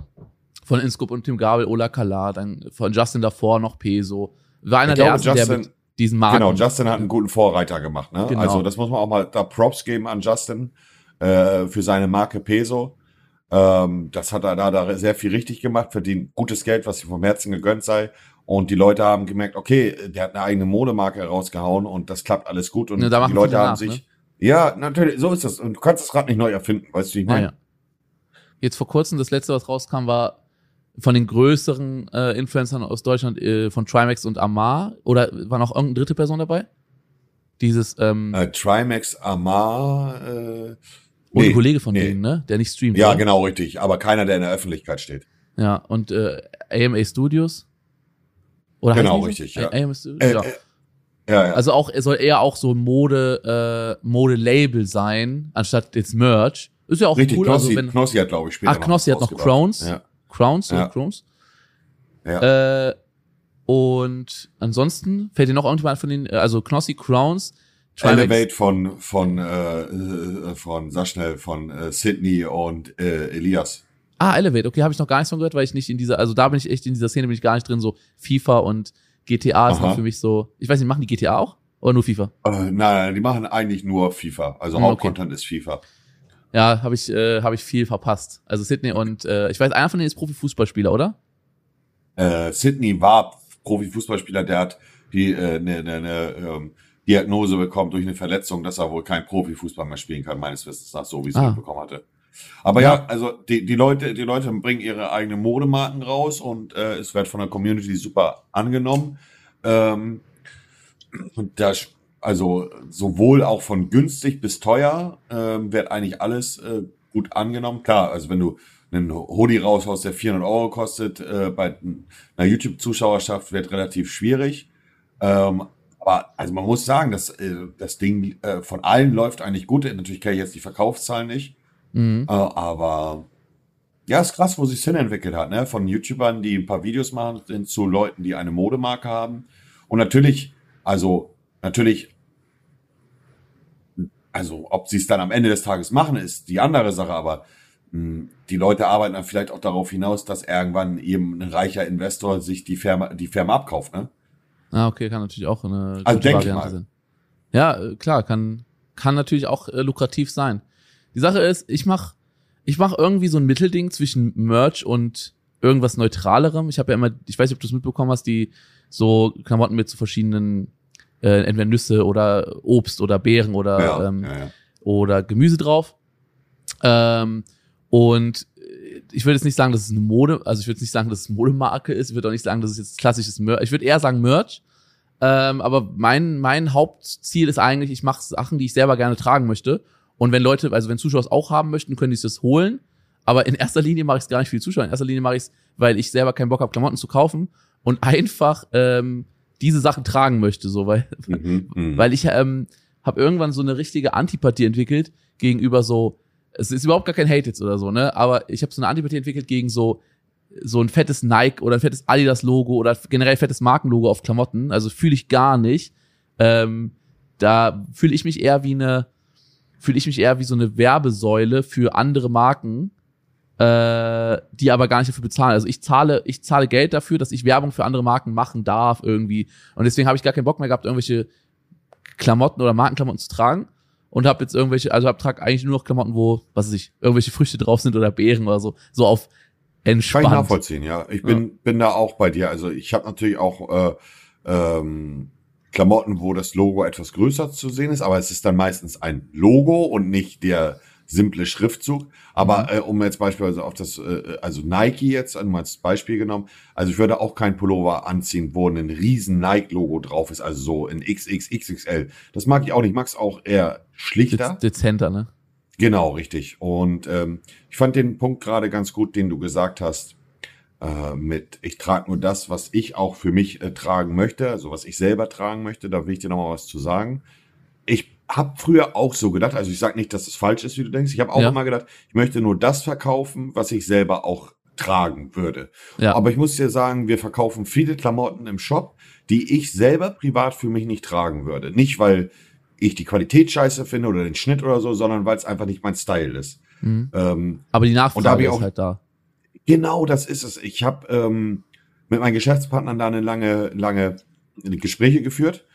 von Inscope und Tim Gabel Ola Kala, dann von Justin davor noch Peso. War einer Ich der glaube, ersten, der Justin- mit diesen Marken. Genau, Justin hat einen guten Vorreiter gemacht. Ne? Genau. Also das muss man auch mal da Props geben an Justin äh, für seine Marke Peso. Ähm, das hat er da, da sehr viel richtig gemacht, verdient gutes Geld, was ihm vom Herzen gegönnt sei. Und die Leute haben gemerkt, okay, der hat eine eigene Modemarke rausgehauen und das klappt alles gut. Und Ja, machen die Leute haben nach, sich. ne? Ja, natürlich, so ist das. Und du kannst das Rad nicht neu erfinden, weißt du, wie ich Ja, meine? ja. Jetzt vor kurzem, das letzte, was rauskam, war von den größeren äh, Influencern aus Deutschland, äh, von Trimax und Amar. Oder war noch irgendeine dritte Person dabei? Dieses, ähm, Äh, Trimax Amar. Äh, und nee, ein Kollege von nee. denen, ne? Der nicht streamt. Ja, oder? genau, richtig. Aber keiner, der in der Öffentlichkeit steht. Ja, und äh, AMA Studios. Oder Genau, so? richtig, ja. AMA Studios, Äh, ja. Ja, ja. Also auch, es soll eher auch so ein Mode, äh, Mode-Label sein, anstatt jetzt Merch. Ist ja auch richtig, cool. Knossi, also wenn, Knossi hat, glaube ich, später ach, Knossi hat noch. Crowns. Ja. Crowns, Ja. ja. Crowns. Ja. Äh, und ansonsten fällt dir noch irgendjemand von den, äh, also Knossi, Crowns, Trimax. Elevate von von äh, äh, von sag schnell von äh, Sydney und äh, Elias. Ah, Elevate, okay, habe ich noch gar nichts von gehört, weil ich nicht in dieser, also da bin ich echt in dieser Szene bin ich gar nicht drin, so FIFA und GTA ist noch für mich so, ich weiß nicht, machen die GTA auch? Oder nur FIFA? Äh, nein, nein, die machen eigentlich nur FIFA. Also Hm, okay. Hauptcontent ist FIFA. Ja, habe ich, äh, hab ich viel verpasst. Also Sydney und äh, ich weiß, einer von denen ist Profifußballspieler, oder? Äh, Sydney war Profifußballspieler, der hat die äh, ne, ne, ne, ähm, Diagnose bekommen durch eine Verletzung, dass er wohl kein Profifußball mehr spielen kann, meines Wissens nach, so wie es ah. bekommen hatte. Aber ja. ja, also die, die Leute, die Leute bringen ihre eigenen Modemarken raus und äh, es wird von der Community super angenommen. Ähm, und das, also sowohl auch von günstig bis teuer ähm, wird eigentlich alles äh, gut angenommen. Klar, also wenn du einen Hoodie raushaust, der 400 Euro kostet, äh, bei einer YouTube-Zuschauerschaft wird relativ schwierig. Ähm, aber also man muss sagen, dass äh, das Ding äh, von allen läuft eigentlich gut. Natürlich kenne ich jetzt die Verkaufszahlen nicht. Mhm. Äh, aber ja, ist krass, wo sich hin entwickelt hat, ne? Von YouTubern, die ein paar Videos machen, hin zu Leuten, die eine Modemarke haben. Und natürlich, also natürlich, also ob sie es dann am Ende des Tages machen, ist die andere Sache, aber mh, hm, die Leute arbeiten dann vielleicht auch darauf hinaus, dass irgendwann eben ein reicher Investor sich die Firma, die Firma abkauft, ne? Ah, okay, kann natürlich auch eine also gute Variante sein. Ja, äh, klar, kann, kann natürlich auch äh, lukrativ sein. Die Sache ist, ich mach, ich mach irgendwie so ein Mittelding zwischen Merch und irgendwas Neutralerem. Ich habe ja immer, ich weiß nicht, ob du es mitbekommen hast, die so Klamotten mit so verschiedenen, äh, entweder Nüsse oder Obst oder Beeren oder, ja, ähm, ja, ja. oder Gemüse drauf. Ähm, und ich würde jetzt nicht sagen, dass es eine Mode, also ich würde nicht sagen, dass es Modemarke ist. Ich würde auch nicht sagen, dass es jetzt klassisches Merch. Ich würde eher sagen Merch. Ähm, aber mein mein Hauptziel ist eigentlich, ich mache Sachen, die ich selber gerne tragen möchte. Und wenn Leute, also wenn Zuschauer es auch haben möchten, können die sich das holen. Aber in erster Linie mache ich es gar nicht für die Zuschauer. In erster Linie mache ich es, weil ich selber keinen Bock habe, Klamotten zu kaufen und einfach ähm, diese Sachen tragen möchte, so weil mhm, mhm. weil ich ähm, habe irgendwann so eine richtige Antipathie entwickelt gegenüber so es ist überhaupt gar kein Hate jetzt oder so, ne? Aber ich habe so eine Antipathie entwickelt gegen so so ein fettes Nike oder ein fettes Adidas Logo oder generell fettes Markenlogo auf Klamotten. Also fühle ich gar nicht. Ähm, da fühle ich mich eher wie eine fühle ich mich eher wie so eine Werbesäule für andere Marken, äh, die aber gar nicht dafür bezahlen. Also ich zahle, ich zahle Geld dafür, dass ich Werbung für andere Marken machen darf irgendwie. Und deswegen habe ich gar keinen Bock mehr gehabt, irgendwelche Klamotten oder Markenklamotten zu tragen und habe jetzt irgendwelche, also hab trag eigentlich nur noch Klamotten, wo, was weiß ich, irgendwelche Früchte drauf sind oder Beeren oder so, so auf entspannt. Kann ich nachvollziehen, ja. Ich bin ja. bin da auch bei dir. Also ich habe natürlich auch äh, ähm, Klamotten, wo das Logo etwas größer zu sehen ist, aber es ist dann meistens ein Logo und nicht der simple Schriftzug. Aber mhm. äh, um jetzt beispielsweise auf das, äh, also Nike jetzt als Beispiel genommen, also ich würde auch kein Pullover anziehen, wo ein riesen Nike-Logo drauf ist, also so in XXXXL. Das mag ich auch nicht, ich mag es auch eher schlichter. Dezenter, ne? Genau, richtig. Und ähm, ich fand den Punkt gerade ganz gut, den du gesagt hast, äh, mit ich trage nur das, was ich auch für mich äh, tragen möchte, also was ich selber tragen möchte. Da will ich dir nochmal was zu sagen. Ich habe früher auch so gedacht, also ich sage nicht, dass es falsch ist, wie du denkst. Ich habe auch ja. immer gedacht, ich möchte nur das verkaufen, was ich selber auch tragen würde. Ja. Aber ich muss dir sagen, wir verkaufen viele Klamotten im Shop, die ich selber privat für mich nicht tragen würde. Nicht, weil ich die Qualität scheiße finde oder den Schnitt oder so, sondern weil es einfach nicht mein Style ist. Mhm. Ähm, Aber die Nachfrage ist halt da. Genau, das ist es. Ich habe ähm, mit meinen Geschäftspartnern da eine lange, lange Gespräche geführt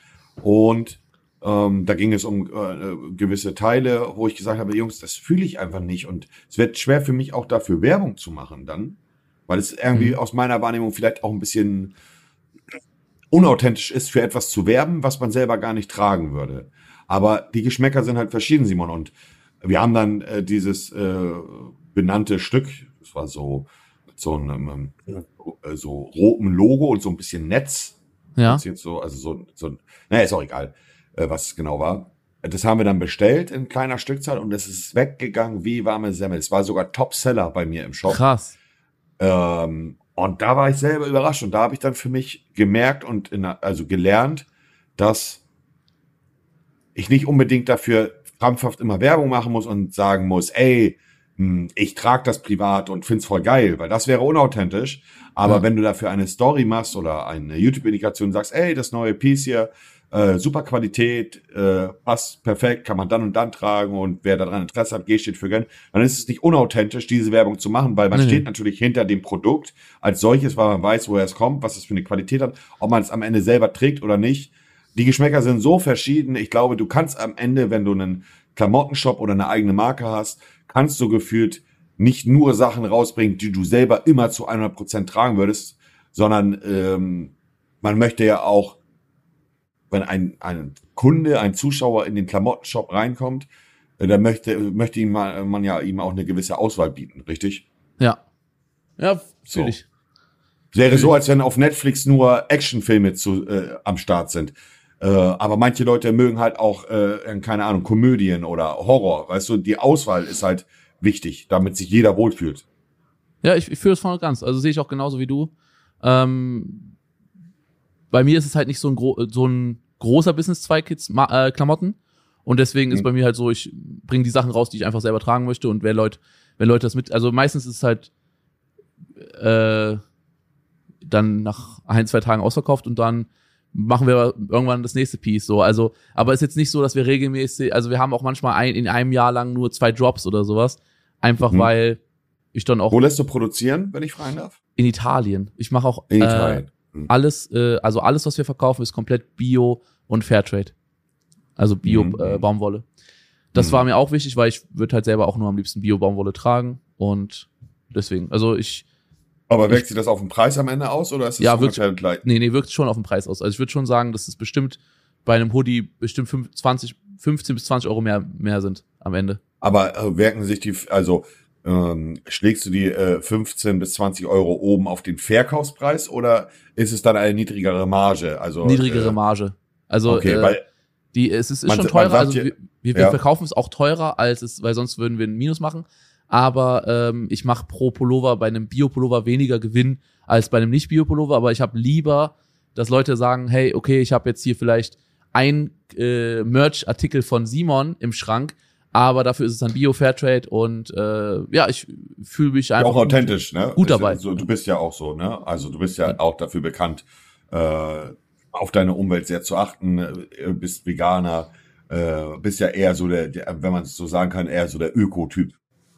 und ähm, da ging es um äh, gewisse Teile, wo ich gesagt habe, Jungs, das fühle ich einfach nicht. Und es wird schwer für mich auch dafür Werbung zu machen dann, weil es irgendwie mhm. aus meiner Wahrnehmung vielleicht auch ein bisschen unauthentisch ist, für etwas zu werben, was man selber gar nicht tragen würde. Aber die Geschmäcker sind halt verschieden, Simon. Und wir haben dann äh, dieses äh, benannte Stück, das war so so einem äh, so rotem Logo und so ein bisschen Netz. Ja. Jetzt so, also so, so, naja, ist auch egal äh, was es genau war. Das haben wir dann bestellt in kleiner Stückzahl und es ist weggegangen wie warme Semmel. Es war sogar Topseller bei mir im Shop. Krass. Ähm, und da war ich selber überrascht und da habe ich dann für mich gemerkt und in, also gelernt, dass ich nicht unbedingt dafür krampfhaft immer Werbung machen muss und sagen muss, ey, ich trage das privat und find's voll geil, weil das wäre unauthentisch. Aber ja. wenn du dafür eine Story machst oder eine YouTube-Indikation sagst, ey, das neue Piece hier, äh, super Qualität, äh, passt perfekt, kann man dann und dann tragen und wer daran Interesse hat, G steht für gönn, dann ist es nicht unauthentisch, diese Werbung zu machen, weil man mhm. steht natürlich hinter dem Produkt als solches, weil man weiß, woher es kommt, was es für eine Qualität hat, ob man es am Ende selber trägt oder nicht. Die Geschmäcker sind so verschieden. Ich glaube, du kannst am Ende, wenn du einen Klamottenshop oder eine eigene Marke hast, kannst du gefühlt nicht nur Sachen rausbringen, die du selber immer zu 100 Prozent tragen würdest, sondern ähm, man möchte ja auch, wenn ein, ein Kunde, ein Zuschauer in den Klamottenshop reinkommt, äh, dann möchte, möchte ihm man, man ja ihm auch eine gewisse Auswahl bieten, richtig? Ja. Ja, natürlich. So. Wäre so, als wenn auf Netflix nur Actionfilme zu, äh, am Start sind. Äh, aber manche Leute mögen halt auch, äh, keine Ahnung, Komödien oder Horror. Weißt du, die Auswahl ist halt wichtig, damit sich jeder wohlfühlt. Ja, ich, ich fühle es voll und ganz. Also sehe ich auch genauso wie du. Ähm, bei mir ist es halt nicht so ein, gro so ein großer Business-Zweig äh, Klamotten. Und deswegen mhm. ist bei mir halt so, ich bringe die Sachen raus, die ich einfach selber tragen möchte. Und wer Leute, wenn Leute das mit, also meistens ist es halt äh, dann nach ein, zwei Tagen ausverkauft und dann machen wir irgendwann das nächste Piece so. Also, aber ist jetzt nicht so, dass wir regelmäßig, also wir haben auch manchmal ein, in einem Jahr lang nur zwei Drops oder sowas. Einfach mhm. weil ich dann auch. Wo lässt du produzieren, wenn ich fragen darf? In Italien. Ich mache auch in Italien. Äh, mhm. alles, äh, also alles, was wir verkaufen, ist komplett Bio und Fairtrade. Also Bio mhm. äh, Baumwolle. Das mhm. war mir auch wichtig, weil ich würde halt selber auch nur am liebsten Bio Baumwolle tragen und deswegen. Also ich aber wirkt sich das auf den Preis am Ende aus oder ist es ja, wirkt, Nee, nee, wirkt schon auf den Preis aus. Also ich würde schon sagen, dass es bestimmt bei einem Hoodie bestimmt 20, 15 bis 20 Euro mehr, mehr sind am Ende. Aber äh, wirken sich die, also ähm, schlägst du die äh, 15 bis 20 Euro oben auf den Verkaufspreis oder ist es dann eine niedrigere Marge? Also niedrigere äh, Marge. Also okay, äh, weil die es ist, ist man, schon teurer. Also wir, wir, ja. verkaufen es auch teurer als es, weil sonst würden wir ein Minus machen aber ähm, ich mache pro Pullover bei einem Bio-Pullover weniger Gewinn als bei einem Nicht-Bio-Pullover, aber ich habe lieber, dass Leute sagen, hey, okay, ich habe jetzt hier vielleicht ein äh, Merch-Artikel von Simon im Schrank, aber dafür ist es dann Bio-Fairtrade und äh, ja, ich fühle mich einfach auch authentisch, ne? gut dabei. So, du bist ja auch so, ne? Also du bist ja auch dafür bekannt, äh, auf deine Umwelt sehr zu achten, äh, bist Veganer, äh, bist ja eher so der, der wenn man es so sagen kann, eher so der Ökotyp.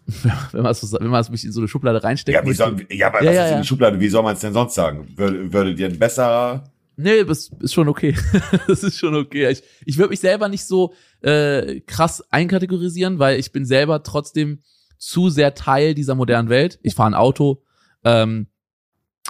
wenn man es so, wenn man es mich in so eine Schublade reinsteckt. Ja, wie soll, ja, aber ja, was ja, ist in die Schublade? Wie soll man es denn sonst sagen? Würde, würde dir ein besserer Nee, das ist schon okay. das ist schon okay. Ich, ich würde mich selber nicht so äh, krass einkategorisieren, weil ich bin selber trotzdem zu sehr Teil dieser modernen Welt. Ich fahre ein Auto, ähm,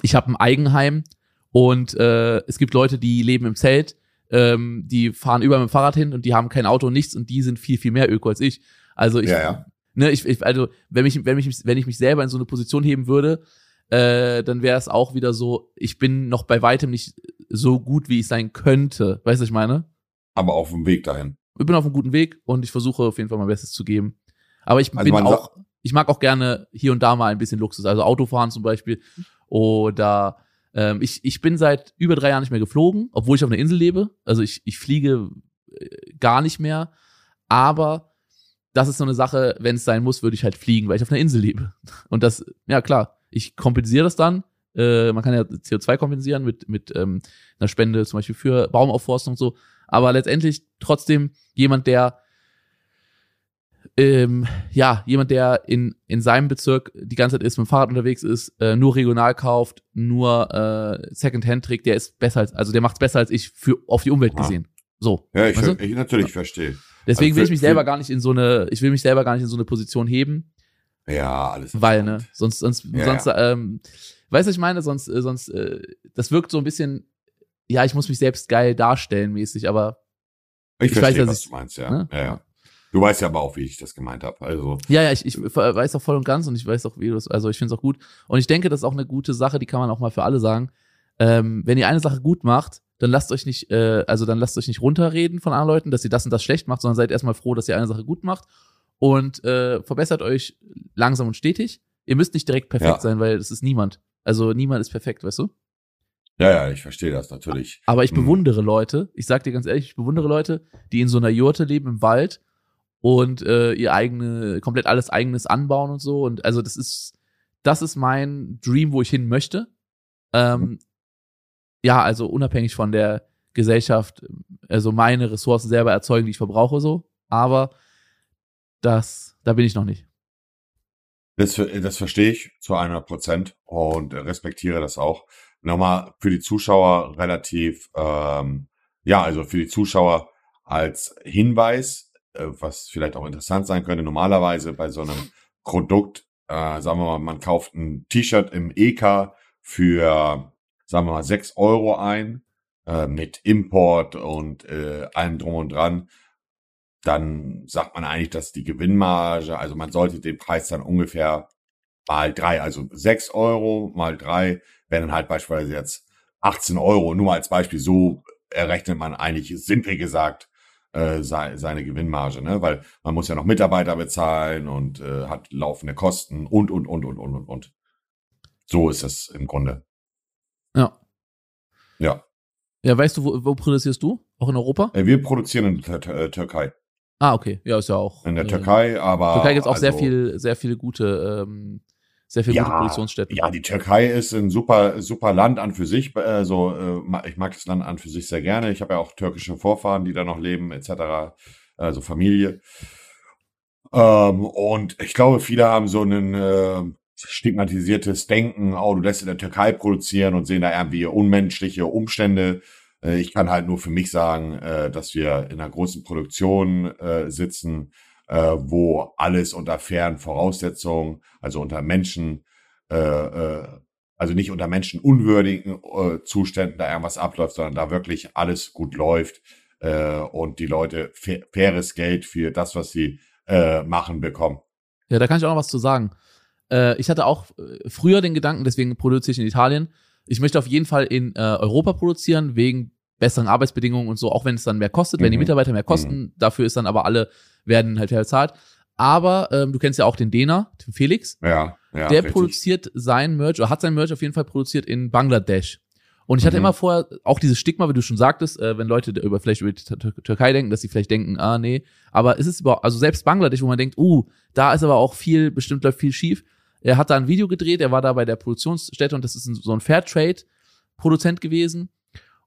ich habe ein Eigenheim und äh, es gibt Leute, die leben im Zelt, ähm, die fahren über mit dem Fahrrad hin und die haben kein Auto und nichts und die sind viel, viel mehr Öko als ich. Also ich, ja, ja ne, ich, ich, also wenn mich, wenn mich, wenn ich mich selber in so eine Position heben würde, äh, dann wäre es auch wieder so, ich bin noch bei weitem nicht so gut, wie ich sein könnte. Weißt du, was ich meine? Aber auf dem Weg dahin. Ich bin auf einem guten Weg und ich versuche auf jeden Fall mein Bestes zu geben. Aber ich also bin auch, ich mag auch gerne hier und da mal ein bisschen Luxus, also Autofahren zum Beispiel. Oder ähm, ich, ich bin seit über drei Jahren nicht mehr geflogen, obwohl ich auf einer Insel lebe. Also ich, ich fliege äh, gar nicht mehr. Aber das ist so eine Sache, wenn es sein muss, würde ich halt fliegen, weil ich auf einer Insel lebe. Und das, ja klar, ich kompensiere das dann. Äh, man kann ja CO2 kompensieren mit, mit ähm, einer Spende zum Beispiel für Baumaufforstung und so. Aber letztendlich trotzdem jemand, der ähm, ja, jemand, der in, in seinem Bezirk die ganze Zeit ist, mit dem Fahrrad unterwegs ist, äh, nur regional kauft, nur äh, Secondhand trägt, der ist besser als, also der macht's besser als ich für auf die Umwelt gesehen. So. Ja, ich, ich natürlich ja. verstehe. Deswegen also will ich mich selber gar nicht in so eine, ich will mich selber gar nicht in so eine Position heben. Ja, alles. Weil, ne, sonst, sonst, ja, sonst, ja. ähm, weißt du, ich meine, sonst, äh, sonst, äh, das wirkt so ein bisschen, ja, ich muss mich selbst geil darstellen mäßig, aber ich, ich verstehe, weiß, was ich, du meinst, ja. Ne? ja, ja. Du weißt ja aber auch, wie ich das gemeint habe. Also ja, ja, ich, ich weiß auch voll und ganz und ich weiß auch, wie du also ich finde es auch gut und ich denke, das ist auch eine gute Sache, die kann man auch mal für alle sagen. Ähm, wenn ihr eine Sache gut macht, dann lasst euch nicht, äh, also dann lasst euch nicht runterreden von anderen Leuten, dass ihr das und das schlecht macht, sondern seid erstmal froh, dass ihr eine Sache gut macht und äh, verbessert euch langsam und stetig. Ihr müsst nicht direkt perfekt ja. sein, weil es ist niemand. Also niemand ist perfekt, weißt du? Ja, ja, ich verstehe das natürlich. Aber ich hm. bewundere hm. Leute, ich sag dir ganz ehrlich, ich bewundere Leute, die in so einer Jurte leben im Wald und äh, ihr eigene, komplett alles eigenes anbauen und so. Und also das ist, das ist mein Dream, wo ich hin möchte. Ähm, hm ja, also unabhängig von der Gesellschaft, also meine Ressourcen selber erzeugen, die ich verbrauche, so. Aber das, da bin ich noch nicht. Das, das verstehe ich zu 100 Prozent und respektiere das auch. Nochmal für die Zuschauer relativ, ähm, ja, also für die Zuschauer als Hinweis, äh, was vielleicht auch interessant sein könnte. Normalerweise bei so einem Produkt, äh, sagen wir mal, man kauft ein T-Shirt im EK für, sagen wir mal, sechs Euro ein, äh, mit Import und äh, allem drum und dran. Dann sagt man eigentlich, dass die Gewinnmarge, also man sollte den Preis dann ungefähr mal drei, also sechs Euro mal drei, wenn dann halt beispielsweise jetzt 18 Euro, nur mal als Beispiel, so errechnet man eigentlich, simpel gesagt, äh, seine Gewinnmarge, ne? Weil man muss ja noch Mitarbeiter bezahlen und äh, hat laufende Kosten und und und und und und und. So ist es im Grunde. Ja. Ja. Ja, weißt du, wo, wo produzierst du? Auch in Europa? Äh, wir produzieren in der äh, Türkei. Ah, okay. Ja, ist ja auch. In der äh, Türkei, aber. Türkei gibt es auch also, sehr viel, sehr viele gute ähm, sehr viele ja, gute Produktionsstätten. Ja, die Türkei ist ein super, super Land an für sich. Also äh, ich mag das Land an für sich sehr gerne. Ich habe ja auch türkische Vorfahren, die da noch leben, etc. Also Familie. Ähm, und ich glaube, viele haben so ein äh, stigmatisiertes Denken, oh, du lässt in der Türkei produzieren und sehen da irgendwie unmenschliche Umstände. Äh, ich kann halt nur für mich sagen, äh, dass wir in einer großen Produktion äh, sitzen, äh, wo alles unter fairen Voraussetzungen, also unter Menschen, äh, äh, also nicht unter menschenunwürdigen Zuständen da irgendwas abläuft, sondern da wirklich alles gut läuft und die Leute fa faires Geld für das, was sie machen, bekommen. Ja, da kann ich auch noch was zu sagen. Äh, ich hatte auch äh, früher den Gedanken, deswegen produziere ich in Italien. Ich möchte auf jeden Fall in äh, Europa produzieren, wegen besseren Arbeitsbedingungen und so, auch wenn es dann mehr kostet, mhm. wenn die mhm. Mitarbeiter mehr kosten, mhm. dafür ist dann aber alle, werden halt bezahlt. Aber ähm, du kennst ja auch den Dena, den Felix. Ja, ja. Der richtig. produziert sein Merch, oder hat sein Merch auf jeden Fall produziert in Bangladesch. Und ich hatte mhm. immer vorher auch dieses Stigma, wie du schon sagtest, äh, wenn Leute über vielleicht über die Türkei denken, dass sie vielleicht denken, ah nee, aber ist es überhaupt, also selbst Bangladesch, wo man denkt, uh, da ist aber auch viel, bestimmt läuft viel schief. Er hat da ein Video gedreht, er war da bei der Produktionsstätte und das ist so ein Fairtrade-Produzent gewesen.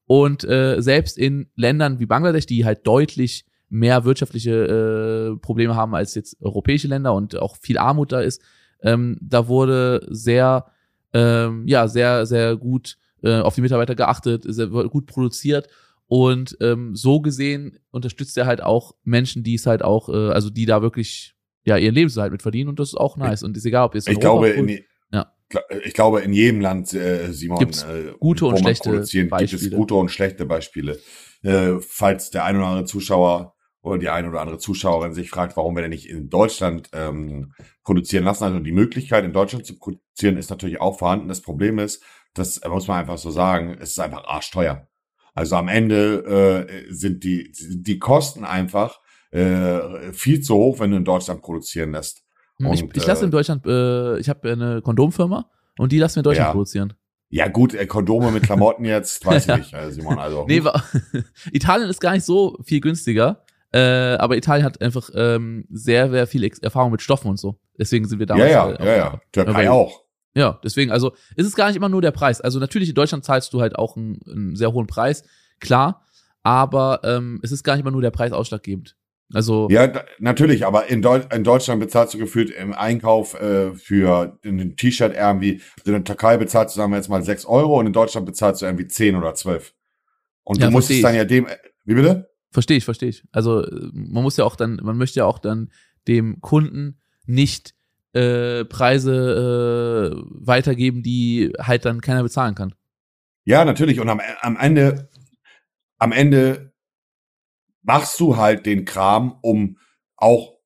Und äh, selbst in Ländern wie Bangladesch, die halt deutlich mehr wirtschaftliche äh, Probleme haben als jetzt europäische Länder und auch viel Armut da ist, ähm, da wurde sehr, ähm, ja, sehr, sehr gut äh, auf die Mitarbeiter geachtet, sehr gut produziert und ähm, so gesehen unterstützt er halt auch Menschen, die es halt auch, äh, also die da wirklich ja ihren Lebensunterhalt mit verdienen und das ist auch nice und ist egal, ob jetzt ich glaube, in, ich glaube, in jedem Land, äh, Simon, Gibt's äh, gute und schlechte Beispiele. gibt es gute und schlechte Beispiele. Äh, falls der ein oder andere Zuschauer oder die eine oder andere Zuschauerin sich fragt, warum wir denn nicht in Deutschland ähm, produzieren lassen. Also die Möglichkeit, in Deutschland zu produzieren, ist natürlich auch vorhanden. Das Problem ist, das muss man einfach so sagen, es ist einfach arschteuer. Also am Ende äh, sind die, die Kosten einfach äh, viel zu hoch, wenn du in Deutschland produzieren lässt. Und, ich, ich lasse in äh, Deutschland, äh, ich habe eine Kondomfirma und die lassen wir in Deutschland ja. produzieren. Ja gut, äh, Kondome mit Klamotten jetzt, weiß ich nicht, äh, Simon. Also nee, Italien ist gar nicht so viel günstiger, äh, aber Italien hat einfach ähm, sehr, sehr viel Erfahrung mit Stoffen und so. Deswegen sind wir damals. Ja, ja, äh, ja, ja. Türkei auch. Ja, deswegen, also ist es gar nicht immer nur der Preis. Also natürlich in Deutschland zahlst du halt auch einen, einen sehr hohen Preis, klar, aber ähm, es ist gar nicht immer nur der Preis ausschlaggebend. Also ja, natürlich, aber in, Deu in Deutschland bezahlst du gefühlt im Einkauf äh, für ein T-Shirt irgendwie, in der Türkei bezahlst du sagen wir jetzt mal sechs Euro und in Deutschland bezahlst du irgendwie zehn oder zwölf. Und ja, du musst es dann ja dem, wie bitte? Verstehe ich, verstehe ich. Also man muss ja auch dann, man möchte ja auch dann dem Kunden nicht äh, Preise äh, weitergeben, die halt dann keiner bezahlen kann. Ja, natürlich. Und am, am Ende, am Ende machst du halt den Kram, um auch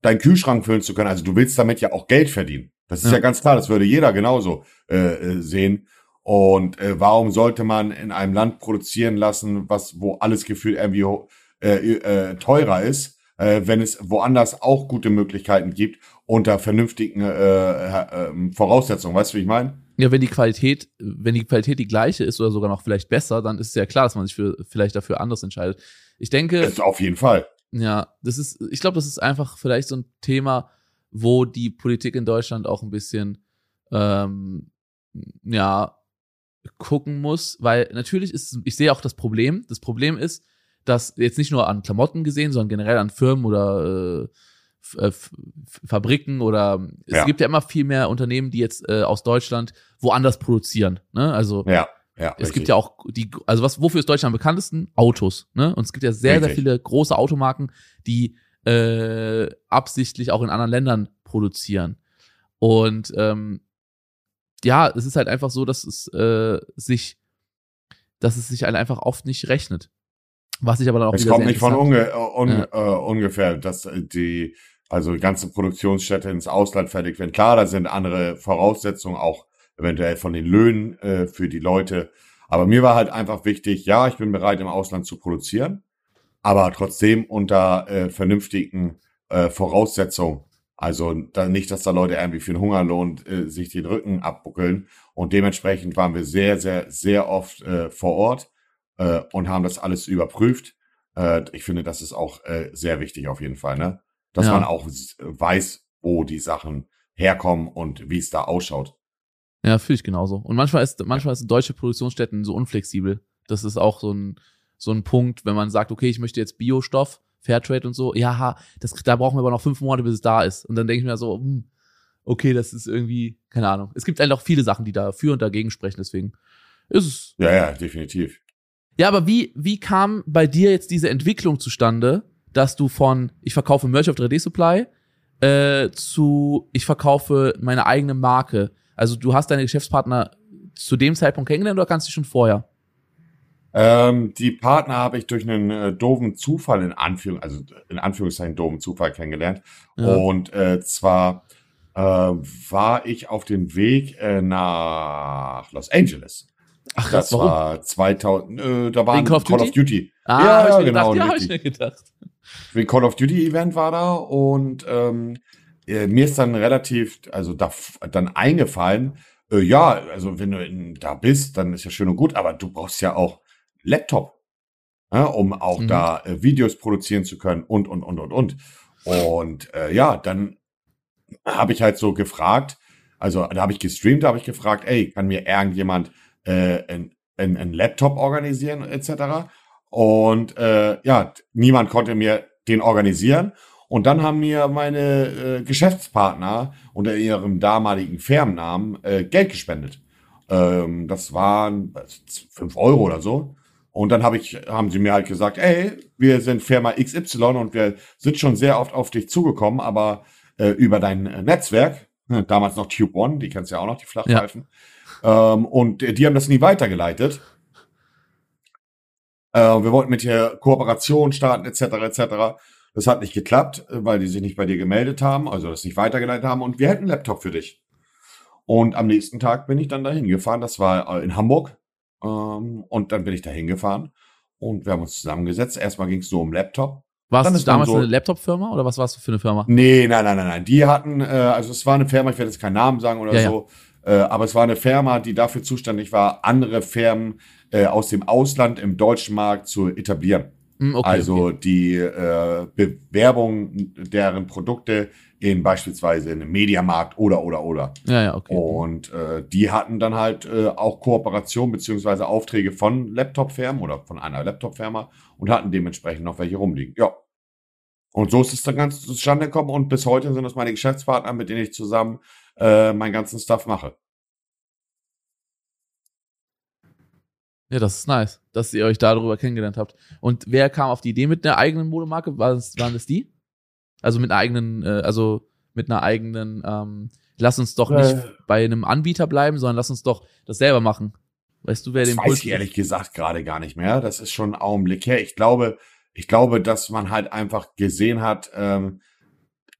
deinen Kühlschrank füllen zu können. Also du willst damit ja auch Geld verdienen. Das ist ja, ja ganz klar, das würde jeder genauso äh, äh, sehen. Und äh, warum sollte man in einem Land produzieren lassen, was wo alles gefühlt irgendwie äh, äh, teurer ist, äh, wenn es woanders auch gute Möglichkeiten gibt unter vernünftigen äh, äh, Voraussetzungen? Weißt du, wie ich meine? Ja, wenn die Qualität, wenn die Qualität die gleiche ist oder sogar noch vielleicht besser, dann ist es ja klar, dass man sich für vielleicht dafür anders entscheidet. Ich denke. Das ist auf jeden Fall. Ja, das ist, ich glaube, das ist einfach vielleicht so ein Thema, wo die Politik in Deutschland auch ein bisschen, ähm, ja, gucken muss, weil natürlich ist, ich sehe auch das Problem. Das Problem ist, dass jetzt nicht nur an Klamotten gesehen, sondern generell an Firmen oder äh, Fabriken oder es ja. gibt ja immer viel mehr Unternehmen, die jetzt äh, aus Deutschland woanders produzieren. Ne? Also ja. Ja, es richtig. gibt ja auch die, also was, wofür ist Deutschland am bekanntesten? Autos, ne? Und es gibt ja sehr, richtig. sehr viele große Automarken, die äh, absichtlich auch in anderen Ländern produzieren. Und ähm, ja, es ist halt einfach so, dass es äh, sich, dass es sich halt einfach oft nicht rechnet. Was ich aber dann auch Es kommt nicht von unge un Ja. äh, ungefähr, dass äh, die also ganze Produktionsstätte ins Ausland fertig werden. Klar, da sind andere Voraussetzungen, auch eventuell von den Löhnen äh, für die Leute. Aber mir war halt einfach wichtig, ja, ich bin bereit, im Ausland zu produzieren, aber trotzdem unter äh, vernünftigen äh, Voraussetzungen. Also da nicht, dass da Leute irgendwie für den Hungerlohn äh, sich den Rücken abbuckeln. Und dementsprechend waren wir sehr, sehr, sehr oft äh, vor Ort äh, und haben das alles überprüft. Äh, ich finde, das ist auch äh, sehr wichtig auf jeden Fall, ne? Dass Ja. man auch weiß, wo die Sachen herkommen und wie es da ausschaut. Ja, fühle ich genauso. Und manchmal ist, manchmal sind deutsche Produktionsstätten so unflexibel. Das ist auch so ein, so ein Punkt, wenn man sagt, okay, ich möchte jetzt Biostoff, Fairtrade und so. Ja, das, da brauchen wir aber noch fünf Monate, bis es da ist. Und dann denke ich mir so, hm, okay, das ist irgendwie, keine Ahnung. Es gibt einfach viele Sachen, die dafür und dagegen sprechen, deswegen ist es. Ja, ja, definitiv. Ja, aber wie, wie kam bei dir jetzt diese Entwicklung zustande, dass du von, ich verkaufe Merch auf 3D Supply, äh, zu, ich verkaufe meine eigene Marke? Also du hast deine Geschäftspartner zu dem Zeitpunkt kennengelernt oder kannst du schon vorher? Ähm, die Partner habe ich durch einen äh, doofen Zufall in Anführung, also in Anführungszeichen doofen Zufall kennengelernt. Ja. Und äh, zwar äh, war ich auf dem Weg äh, nach Los Angeles. Ach, Das warum? war 2000, äh, da war Wegen ein Call of Duty? Ah, ja, hab ich genau, gedacht, ja, hab ich mir gedacht. Wie Call of Duty Event war da und ähm, äh, mir ist dann relativ, also da, dann eingefallen, äh, ja, also wenn du in, da bist, dann ist ja schön und gut, aber du brauchst ja auch Laptop, ja, um auch Mhm. da äh, Videos produzieren zu können und, und, und, und, und. Und äh, ja, dann habe ich halt so gefragt, also da habe ich gestreamt, da habe ich gefragt, ey, kann mir irgendjemand äh, ein, ein, ein Laptop organisieren etc. Und äh, ja, niemand konnte mir den organisieren. Und dann haben mir meine äh, Geschäftspartner unter ihrem damaligen Firmennamen äh, Geld gespendet. Ähm, das waren fünf Euro oder so. Und dann hab ich, haben sie mir halt gesagt, ey, wir sind Firma XY und wir sind schon sehr oft auf dich zugekommen, aber äh, über dein äh, Netzwerk, äh, damals noch Tube One, die kennst du ja auch noch, die Flachpfeifen, ähm, und die haben das nie weitergeleitet. Äh, wir wollten mit dir Kooperation starten, etc., etc. Das hat nicht geklappt, äh, weil die sich nicht bei dir gemeldet haben, also das nicht weitergeleitet haben und wir hätten einen Laptop für dich. Und am nächsten Tag bin ich dann dahin gefahren, das war äh, in Hamburg. Ähm, und dann bin ich dahin gefahren und wir haben uns zusammengesetzt. Erstmal ging es nur um Laptop. Warst Dann du damals so- eine Laptop-Firma oder was warst du für eine Firma? Nee, nein, nein, nein, nein. Die hatten, äh, also es war eine Firma, ich werde jetzt keinen Namen sagen oder Ja, ja. so, äh, aber es war eine Firma, die dafür zuständig war, andere Firmen äh, aus dem Ausland im deutschen Markt zu etablieren. Hm, okay, also okay. die äh, Bewerbung deren Produkte in beispielsweise einem Mediamarkt oder oder oder. Ja, ja, okay. Und äh, die hatten dann halt äh, auch Kooperation beziehungsweise Aufträge von Laptop-Firmen oder von einer Laptop-Firma und hatten dementsprechend noch welche rumliegen. Ja. Und so ist es dann ganz zustande gekommen und bis heute sind das meine Geschäftspartner, mit denen ich zusammen äh, meinen ganzen Stuff mache. Ja, das ist nice, dass ihr euch darüber kennengelernt habt. Und wer kam auf die Idee mit einer eigenen Modemarke? War das, waren das die? Also mit einer eigenen, äh, also mit einer eigenen, ähm, lass uns doch nicht Äh. bei einem Anbieter bleiben, sondern lass uns doch das selber machen. Weißt du, wer Das den weiß ich ehrlich gesagt gerade gar nicht mehr. Das ist schon ein Augenblick her. Ich glaube, ich glaube, dass man halt einfach gesehen hat, ähm,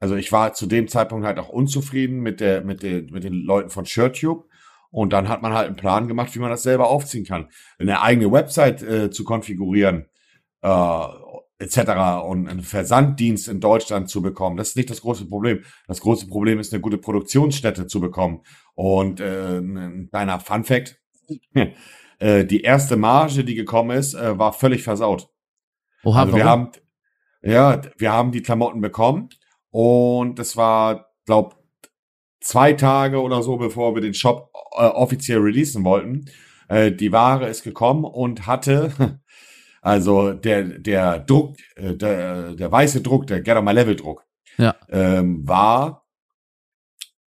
also ich war zu dem Zeitpunkt halt auch unzufrieden mit der, mit der, mit den Leuten von ShirtTube. Und dann hat man halt einen Plan gemacht, wie man das selber aufziehen kann. Eine eigene Website äh, zu konfigurieren, äh, etc. und einen Versanddienst in Deutschland zu bekommen. Das ist nicht das große Problem. Das große Problem ist, eine gute Produktionsstätte zu bekommen. Und äh, ein kleiner Fun Fact. äh, die erste Marge, die gekommen ist, äh, war völlig versaut. Oha, Also wir warum? haben, ja, wir haben die Klamotten bekommen und es war, glaub, zwei Tage oder so, bevor wir den Shop äh, offiziell releasen wollten. Äh, die Ware ist gekommen und hatte, also der, der Druck, äh, der, der weiße Druck, der Get on My Level Druck, Ja. ähm, war,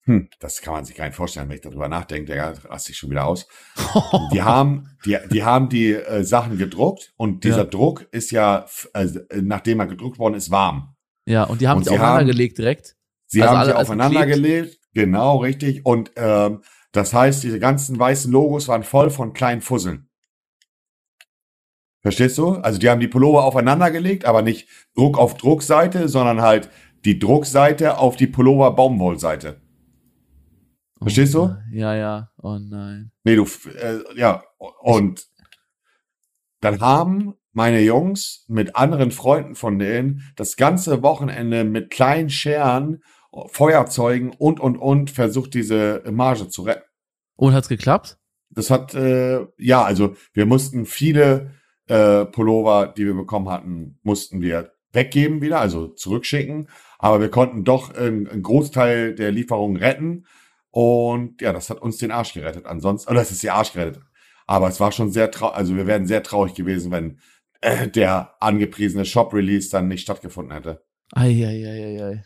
hm, das kann man sich gar nicht vorstellen, wenn ich darüber nachdenke, der rast sich schon wieder aus. Die haben, die, die haben die äh, Sachen gedruckt und dieser Ja. Druck ist ja, äh, nachdem er gedruckt worden ist, warm. Ja, und die haben Und sie aufeinander haben- gelegt direkt. Sie Also haben alle sie aufeinander geklebt? gelegt, genau, richtig. Und ähm, das heißt, diese ganzen weißen Logos waren voll von kleinen Fusseln. Verstehst du? Also die haben die Pullover aufeinander gelegt, aber nicht Druck auf Druckseite, sondern halt die Druckseite auf die Pullover Baumwollseite. Verstehst oh, du? Ja, ja. Oh nein. Nee, du, äh, ja, und dann haben meine Jungs mit anderen Freunden von denen das ganze Wochenende mit kleinen Scheren, Feuerzeugen und, und, und versucht, diese Marge zu retten. Und hat's geklappt? Das hat, äh, ja, also wir mussten viele äh, Pullover, die wir bekommen hatten, mussten wir weggeben wieder, also zurückschicken. Aber wir konnten doch einen, einen Großteil der Lieferungen retten. Und ja, das hat uns den Arsch gerettet. Ansonsten, oder es ist der Arsch gerettet. Aber es war schon sehr traurig, also wir wären sehr traurig gewesen, wenn äh, der angepriesene Shop-Release dann nicht stattgefunden hätte. Eieieiei. Ja, Eieiei.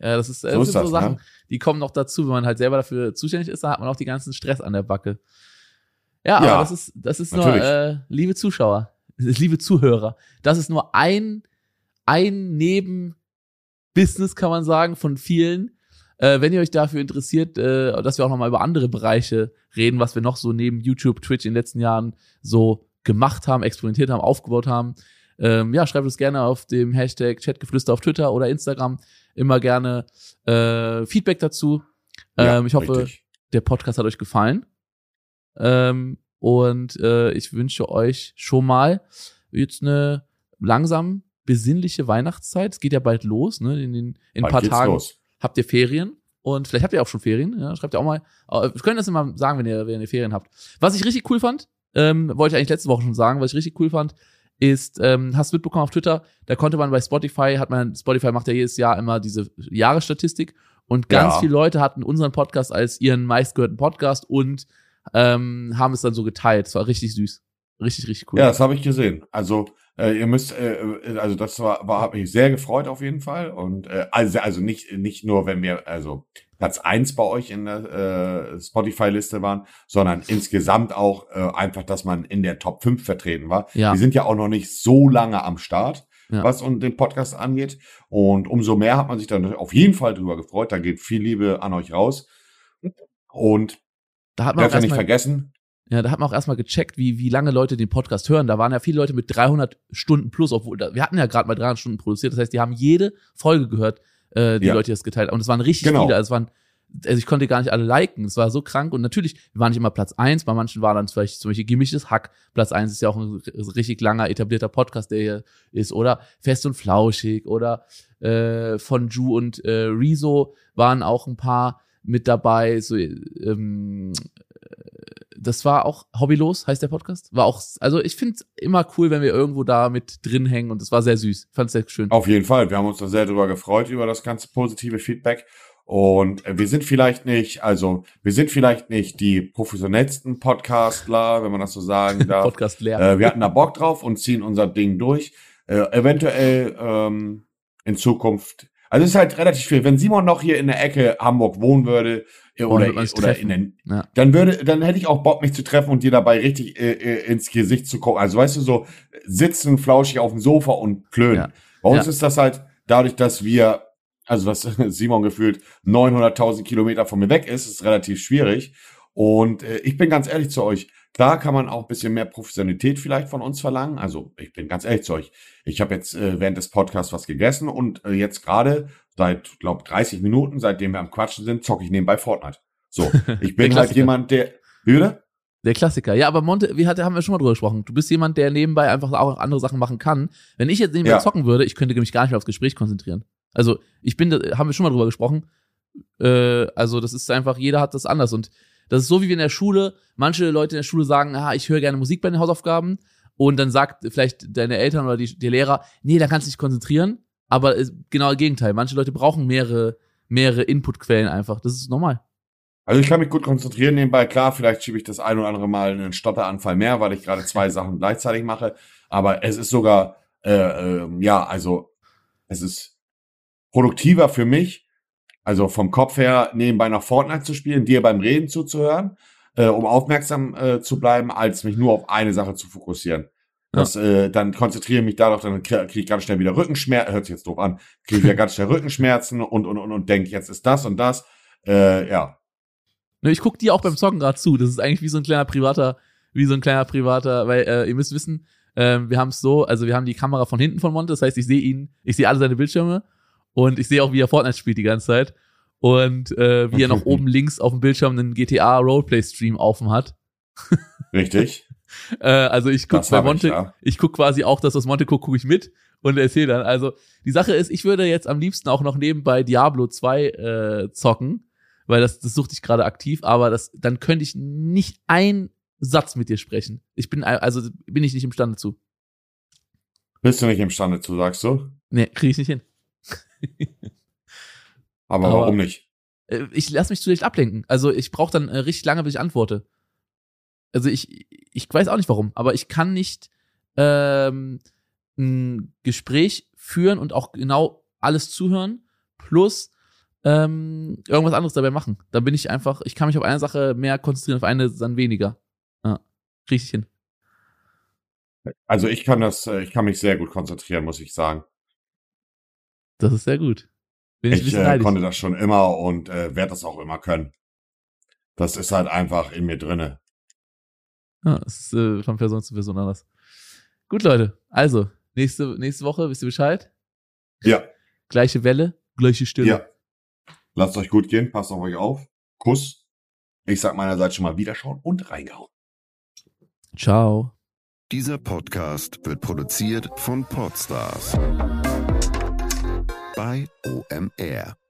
Ja, das ist, äh, So das ist sind so das, Sachen, ne? die kommen noch dazu, wenn man halt selber dafür zuständig ist, da hat man auch die ganzen Stress an der Backe. Ja, aber Ja, das ist, das ist nur, äh, liebe Zuschauer, liebe Zuhörer, das ist nur ein, ein Nebenbusiness, kann man sagen, von vielen. Äh, wenn ihr euch dafür interessiert, äh, dass wir auch nochmal über andere Bereiche reden, was wir noch so neben YouTube, Twitch in den letzten Jahren so gemacht haben, experimentiert haben, aufgebaut haben, ähm, ja, schreibt uns gerne auf dem Hashtag Chatgeflüster auf Twitter oder Instagram immer gerne äh, Feedback dazu. Ja, ähm, ich hoffe, richtig. der Podcast hat euch gefallen. Ähm, und äh, ich wünsche euch schon mal jetzt eine langsam besinnliche Weihnachtszeit. Es geht ja bald los, ne? In, den, in ein paar Tagen los. habt ihr Ferien. Und vielleicht habt ihr auch schon Ferien. Ja? Schreibt ihr auch mal. äh, Wir können das immer sagen, wenn ihr, wenn ihr Ferien habt. Was ich richtig cool fand, ähm, wollte ich eigentlich letzte Woche schon sagen, was ich richtig cool fand, ist, ähm, hast du mitbekommen auf Twitter, da konnte man bei Spotify, hat man, Spotify macht ja jedes Jahr immer diese Jahresstatistik und ganz Ja. viele Leute hatten unseren Podcast als ihren meistgehörten Podcast und ähm, haben es dann so geteilt. Es war richtig süß. Richtig, richtig cool. Ja, das habe ich gesehen. Also äh, ihr müsst, äh, äh, also das war, war hat mich sehr gefreut auf jeden Fall und äh, also also nicht nicht nur wenn wir also Platz eins bei euch in der äh, Spotify-Liste waren, sondern insgesamt auch äh, einfach, dass man in der Top 5 vertreten war. Ja. Wir sind ja auch noch nicht so lange am Start, Ja. was und den Podcast angeht und umso mehr hat man sich dann auf jeden Fall drüber gefreut. Da geht viel Liebe an euch raus und da hat man darf ja nicht vergessen. Ja, da hat man auch erstmal gecheckt, wie, wie lange Leute den Podcast hören. Da waren ja viele Leute mit 300 Stunden plus, obwohl wir hatten ja gerade mal 300 Stunden produziert. Das heißt, die haben jede Folge gehört, äh, die Ja. Leute, die das geteilt haben. Und es waren richtig Genau. viele. Also es waren, also ich konnte gar nicht alle liken. Es war so krank. Und natürlich, wir waren nicht immer Platz eins. Bei manchen war dann vielleicht zum Beispiel gemischtes Hack. Platz eins ist ja auch ein richtig langer etablierter Podcast, der hier ist. Oder Fest und Flauschig. Oder äh, von Ju und äh, Rezo waren auch ein paar mit dabei. So, ähm, das war auch hobbylos, heißt der Podcast. War auch, also ich finde es immer cool, wenn wir irgendwo da mit drin hängen und es war sehr süß. Fand es sehr schön. Auf jeden Fall. Wir haben uns da sehr drüber gefreut, über das ganze positive Feedback. Und äh, wir sind vielleicht nicht, also wir sind vielleicht nicht die professionellsten Podcastler, wenn man das so sagen darf. Podcast leer. äh, wir hatten da Bock drauf und ziehen unser Ding durch. Äh, eventuell ähm, in Zukunft. Also es ist halt relativ viel. Wenn Simon noch hier in der Ecke Hamburg wohnen würde äh, oder, oder treffen. in den, Ja. dann würde, dann hätte ich auch Bock, mich zu treffen und dir dabei richtig äh, äh, ins Gesicht zu gucken. Also weißt du, so sitzen flauschig auf dem Sofa und klönen. Ja. Bei uns Ja. ist das halt dadurch, dass wir, also dass Simon gefühlt 900.000 Kilometer von mir weg ist, ist relativ schwierig. Und äh, ich bin ganz ehrlich zu euch, klar kann man auch ein bisschen mehr Professionalität vielleicht von uns verlangen. Also ich bin ganz ehrlich zu euch. Ich habe jetzt äh, während des Podcasts was gegessen und äh, jetzt gerade seit, glaube 30 Minuten, seitdem wir am Quatschen sind, zocke ich nebenbei Fortnite. So, ich bin halt jemand, der... Wie bitte? Der Klassiker. Ja, aber Monte, wie hat, haben wir schon mal drüber gesprochen. Du bist jemand, der nebenbei einfach auch andere Sachen machen kann. Wenn ich jetzt nebenbei Ja. zocken würde, ich könnte mich gar nicht mehr aufs Gespräch konzentrieren. Also, ich bin, da- haben wir schon mal drüber gesprochen. Äh, also, das ist einfach, jeder hat das anders. Und das ist so wie wir in der Schule, manche Leute in der Schule sagen, ah, ich höre gerne Musik bei den Hausaufgaben. Und dann sagt vielleicht deine Eltern oder die, die Lehrer, nee, da kannst du dich konzentrieren. Aber genau das Gegenteil. Manche Leute brauchen mehrere, mehrere Inputquellen einfach. Das ist normal. Also ich kann mich gut konzentrieren nebenbei. Klar, vielleicht schiebe ich das ein oder andere Mal einen Stotteranfall mehr, weil ich gerade zwei Sachen gleichzeitig mache. Aber es ist sogar, äh, ähm, ja, also es ist produktiver für mich, also vom Kopf her nebenbei noch Fortnite zu spielen, dir beim Reden zuzuhören, äh, um aufmerksam äh, zu bleiben, als mich nur auf eine Sache zu fokussieren. Das, äh, dann konzentriere ich mich darauf, dann kriege ich ganz schnell wieder Rückenschmerzen, hört sich jetzt doof an, kriege ich wieder ganz schnell Rückenschmerzen und, und, und, und denke, jetzt ist das und das. Äh, ja. Ne, ich guck dir auch beim Zocken gerade zu. Das ist eigentlich wie so ein kleiner privater, wie so ein kleiner privater, weil äh, ihr müsst wissen, äh, wir haben es so, also wir haben die Kamera von hinten von Monte, das heißt, ich sehe ihn, ich sehe alle seine Bildschirme und ich sehe auch, wie er Fortnite spielt die ganze Zeit und äh, wie er noch oben links auf dem Bildschirm einen GTA Roleplay Stream offen hat. Richtig. Äh, also ich guck Das bei hab ich, Monte, ja. ich guck quasi auch das, was Monte guckt, gucke ich mit und erzähle dann. Also die Sache ist, ich würde jetzt am liebsten auch noch nebenbei Diablo 2 äh, zocken, weil das, das suchte ich gerade aktiv, aber das, dann könnte ich nicht ein Satz mit dir sprechen. Ich bin also bin ich nicht imstande zu. Bist du nicht imstande zu, sagst du? Nee, kriege ich nicht hin. Aber, Aber- warum nicht? Äh, Ich lasse mich zu leicht ablenken. Also ich brauche dann äh, richtig lange, bis ich antworte. Also ich, ich weiß auch nicht warum, aber ich kann nicht ähm, ein Gespräch führen und auch genau alles zuhören, plus ähm, irgendwas anderes dabei machen. Da bin ich einfach, ich kann mich auf eine Sache mehr konzentrieren, auf eine dann weniger. Ja, ich hin. Also ich kann das, äh, ich kann mich sehr gut konzentrieren, muss ich sagen. Das ist sehr gut. Bin ich, Ich äh, konnte das schon immer und äh, werde das auch immer können. Das ist halt einfach in mir drinne. Ja, es ist äh, von Person zu Person anders. Gut, Leute. Also, nächste, nächste Woche, wisst ihr Bescheid? Ja, Gleiche Welle, gleiche Stille. ja. Lasst euch gut gehen, passt auf euch auf. Kuss. Ich sag meinerseits schon mal Wiederschauen und reingehauen. Ciao. Dieser Podcast wird produziert von Podstars OMR.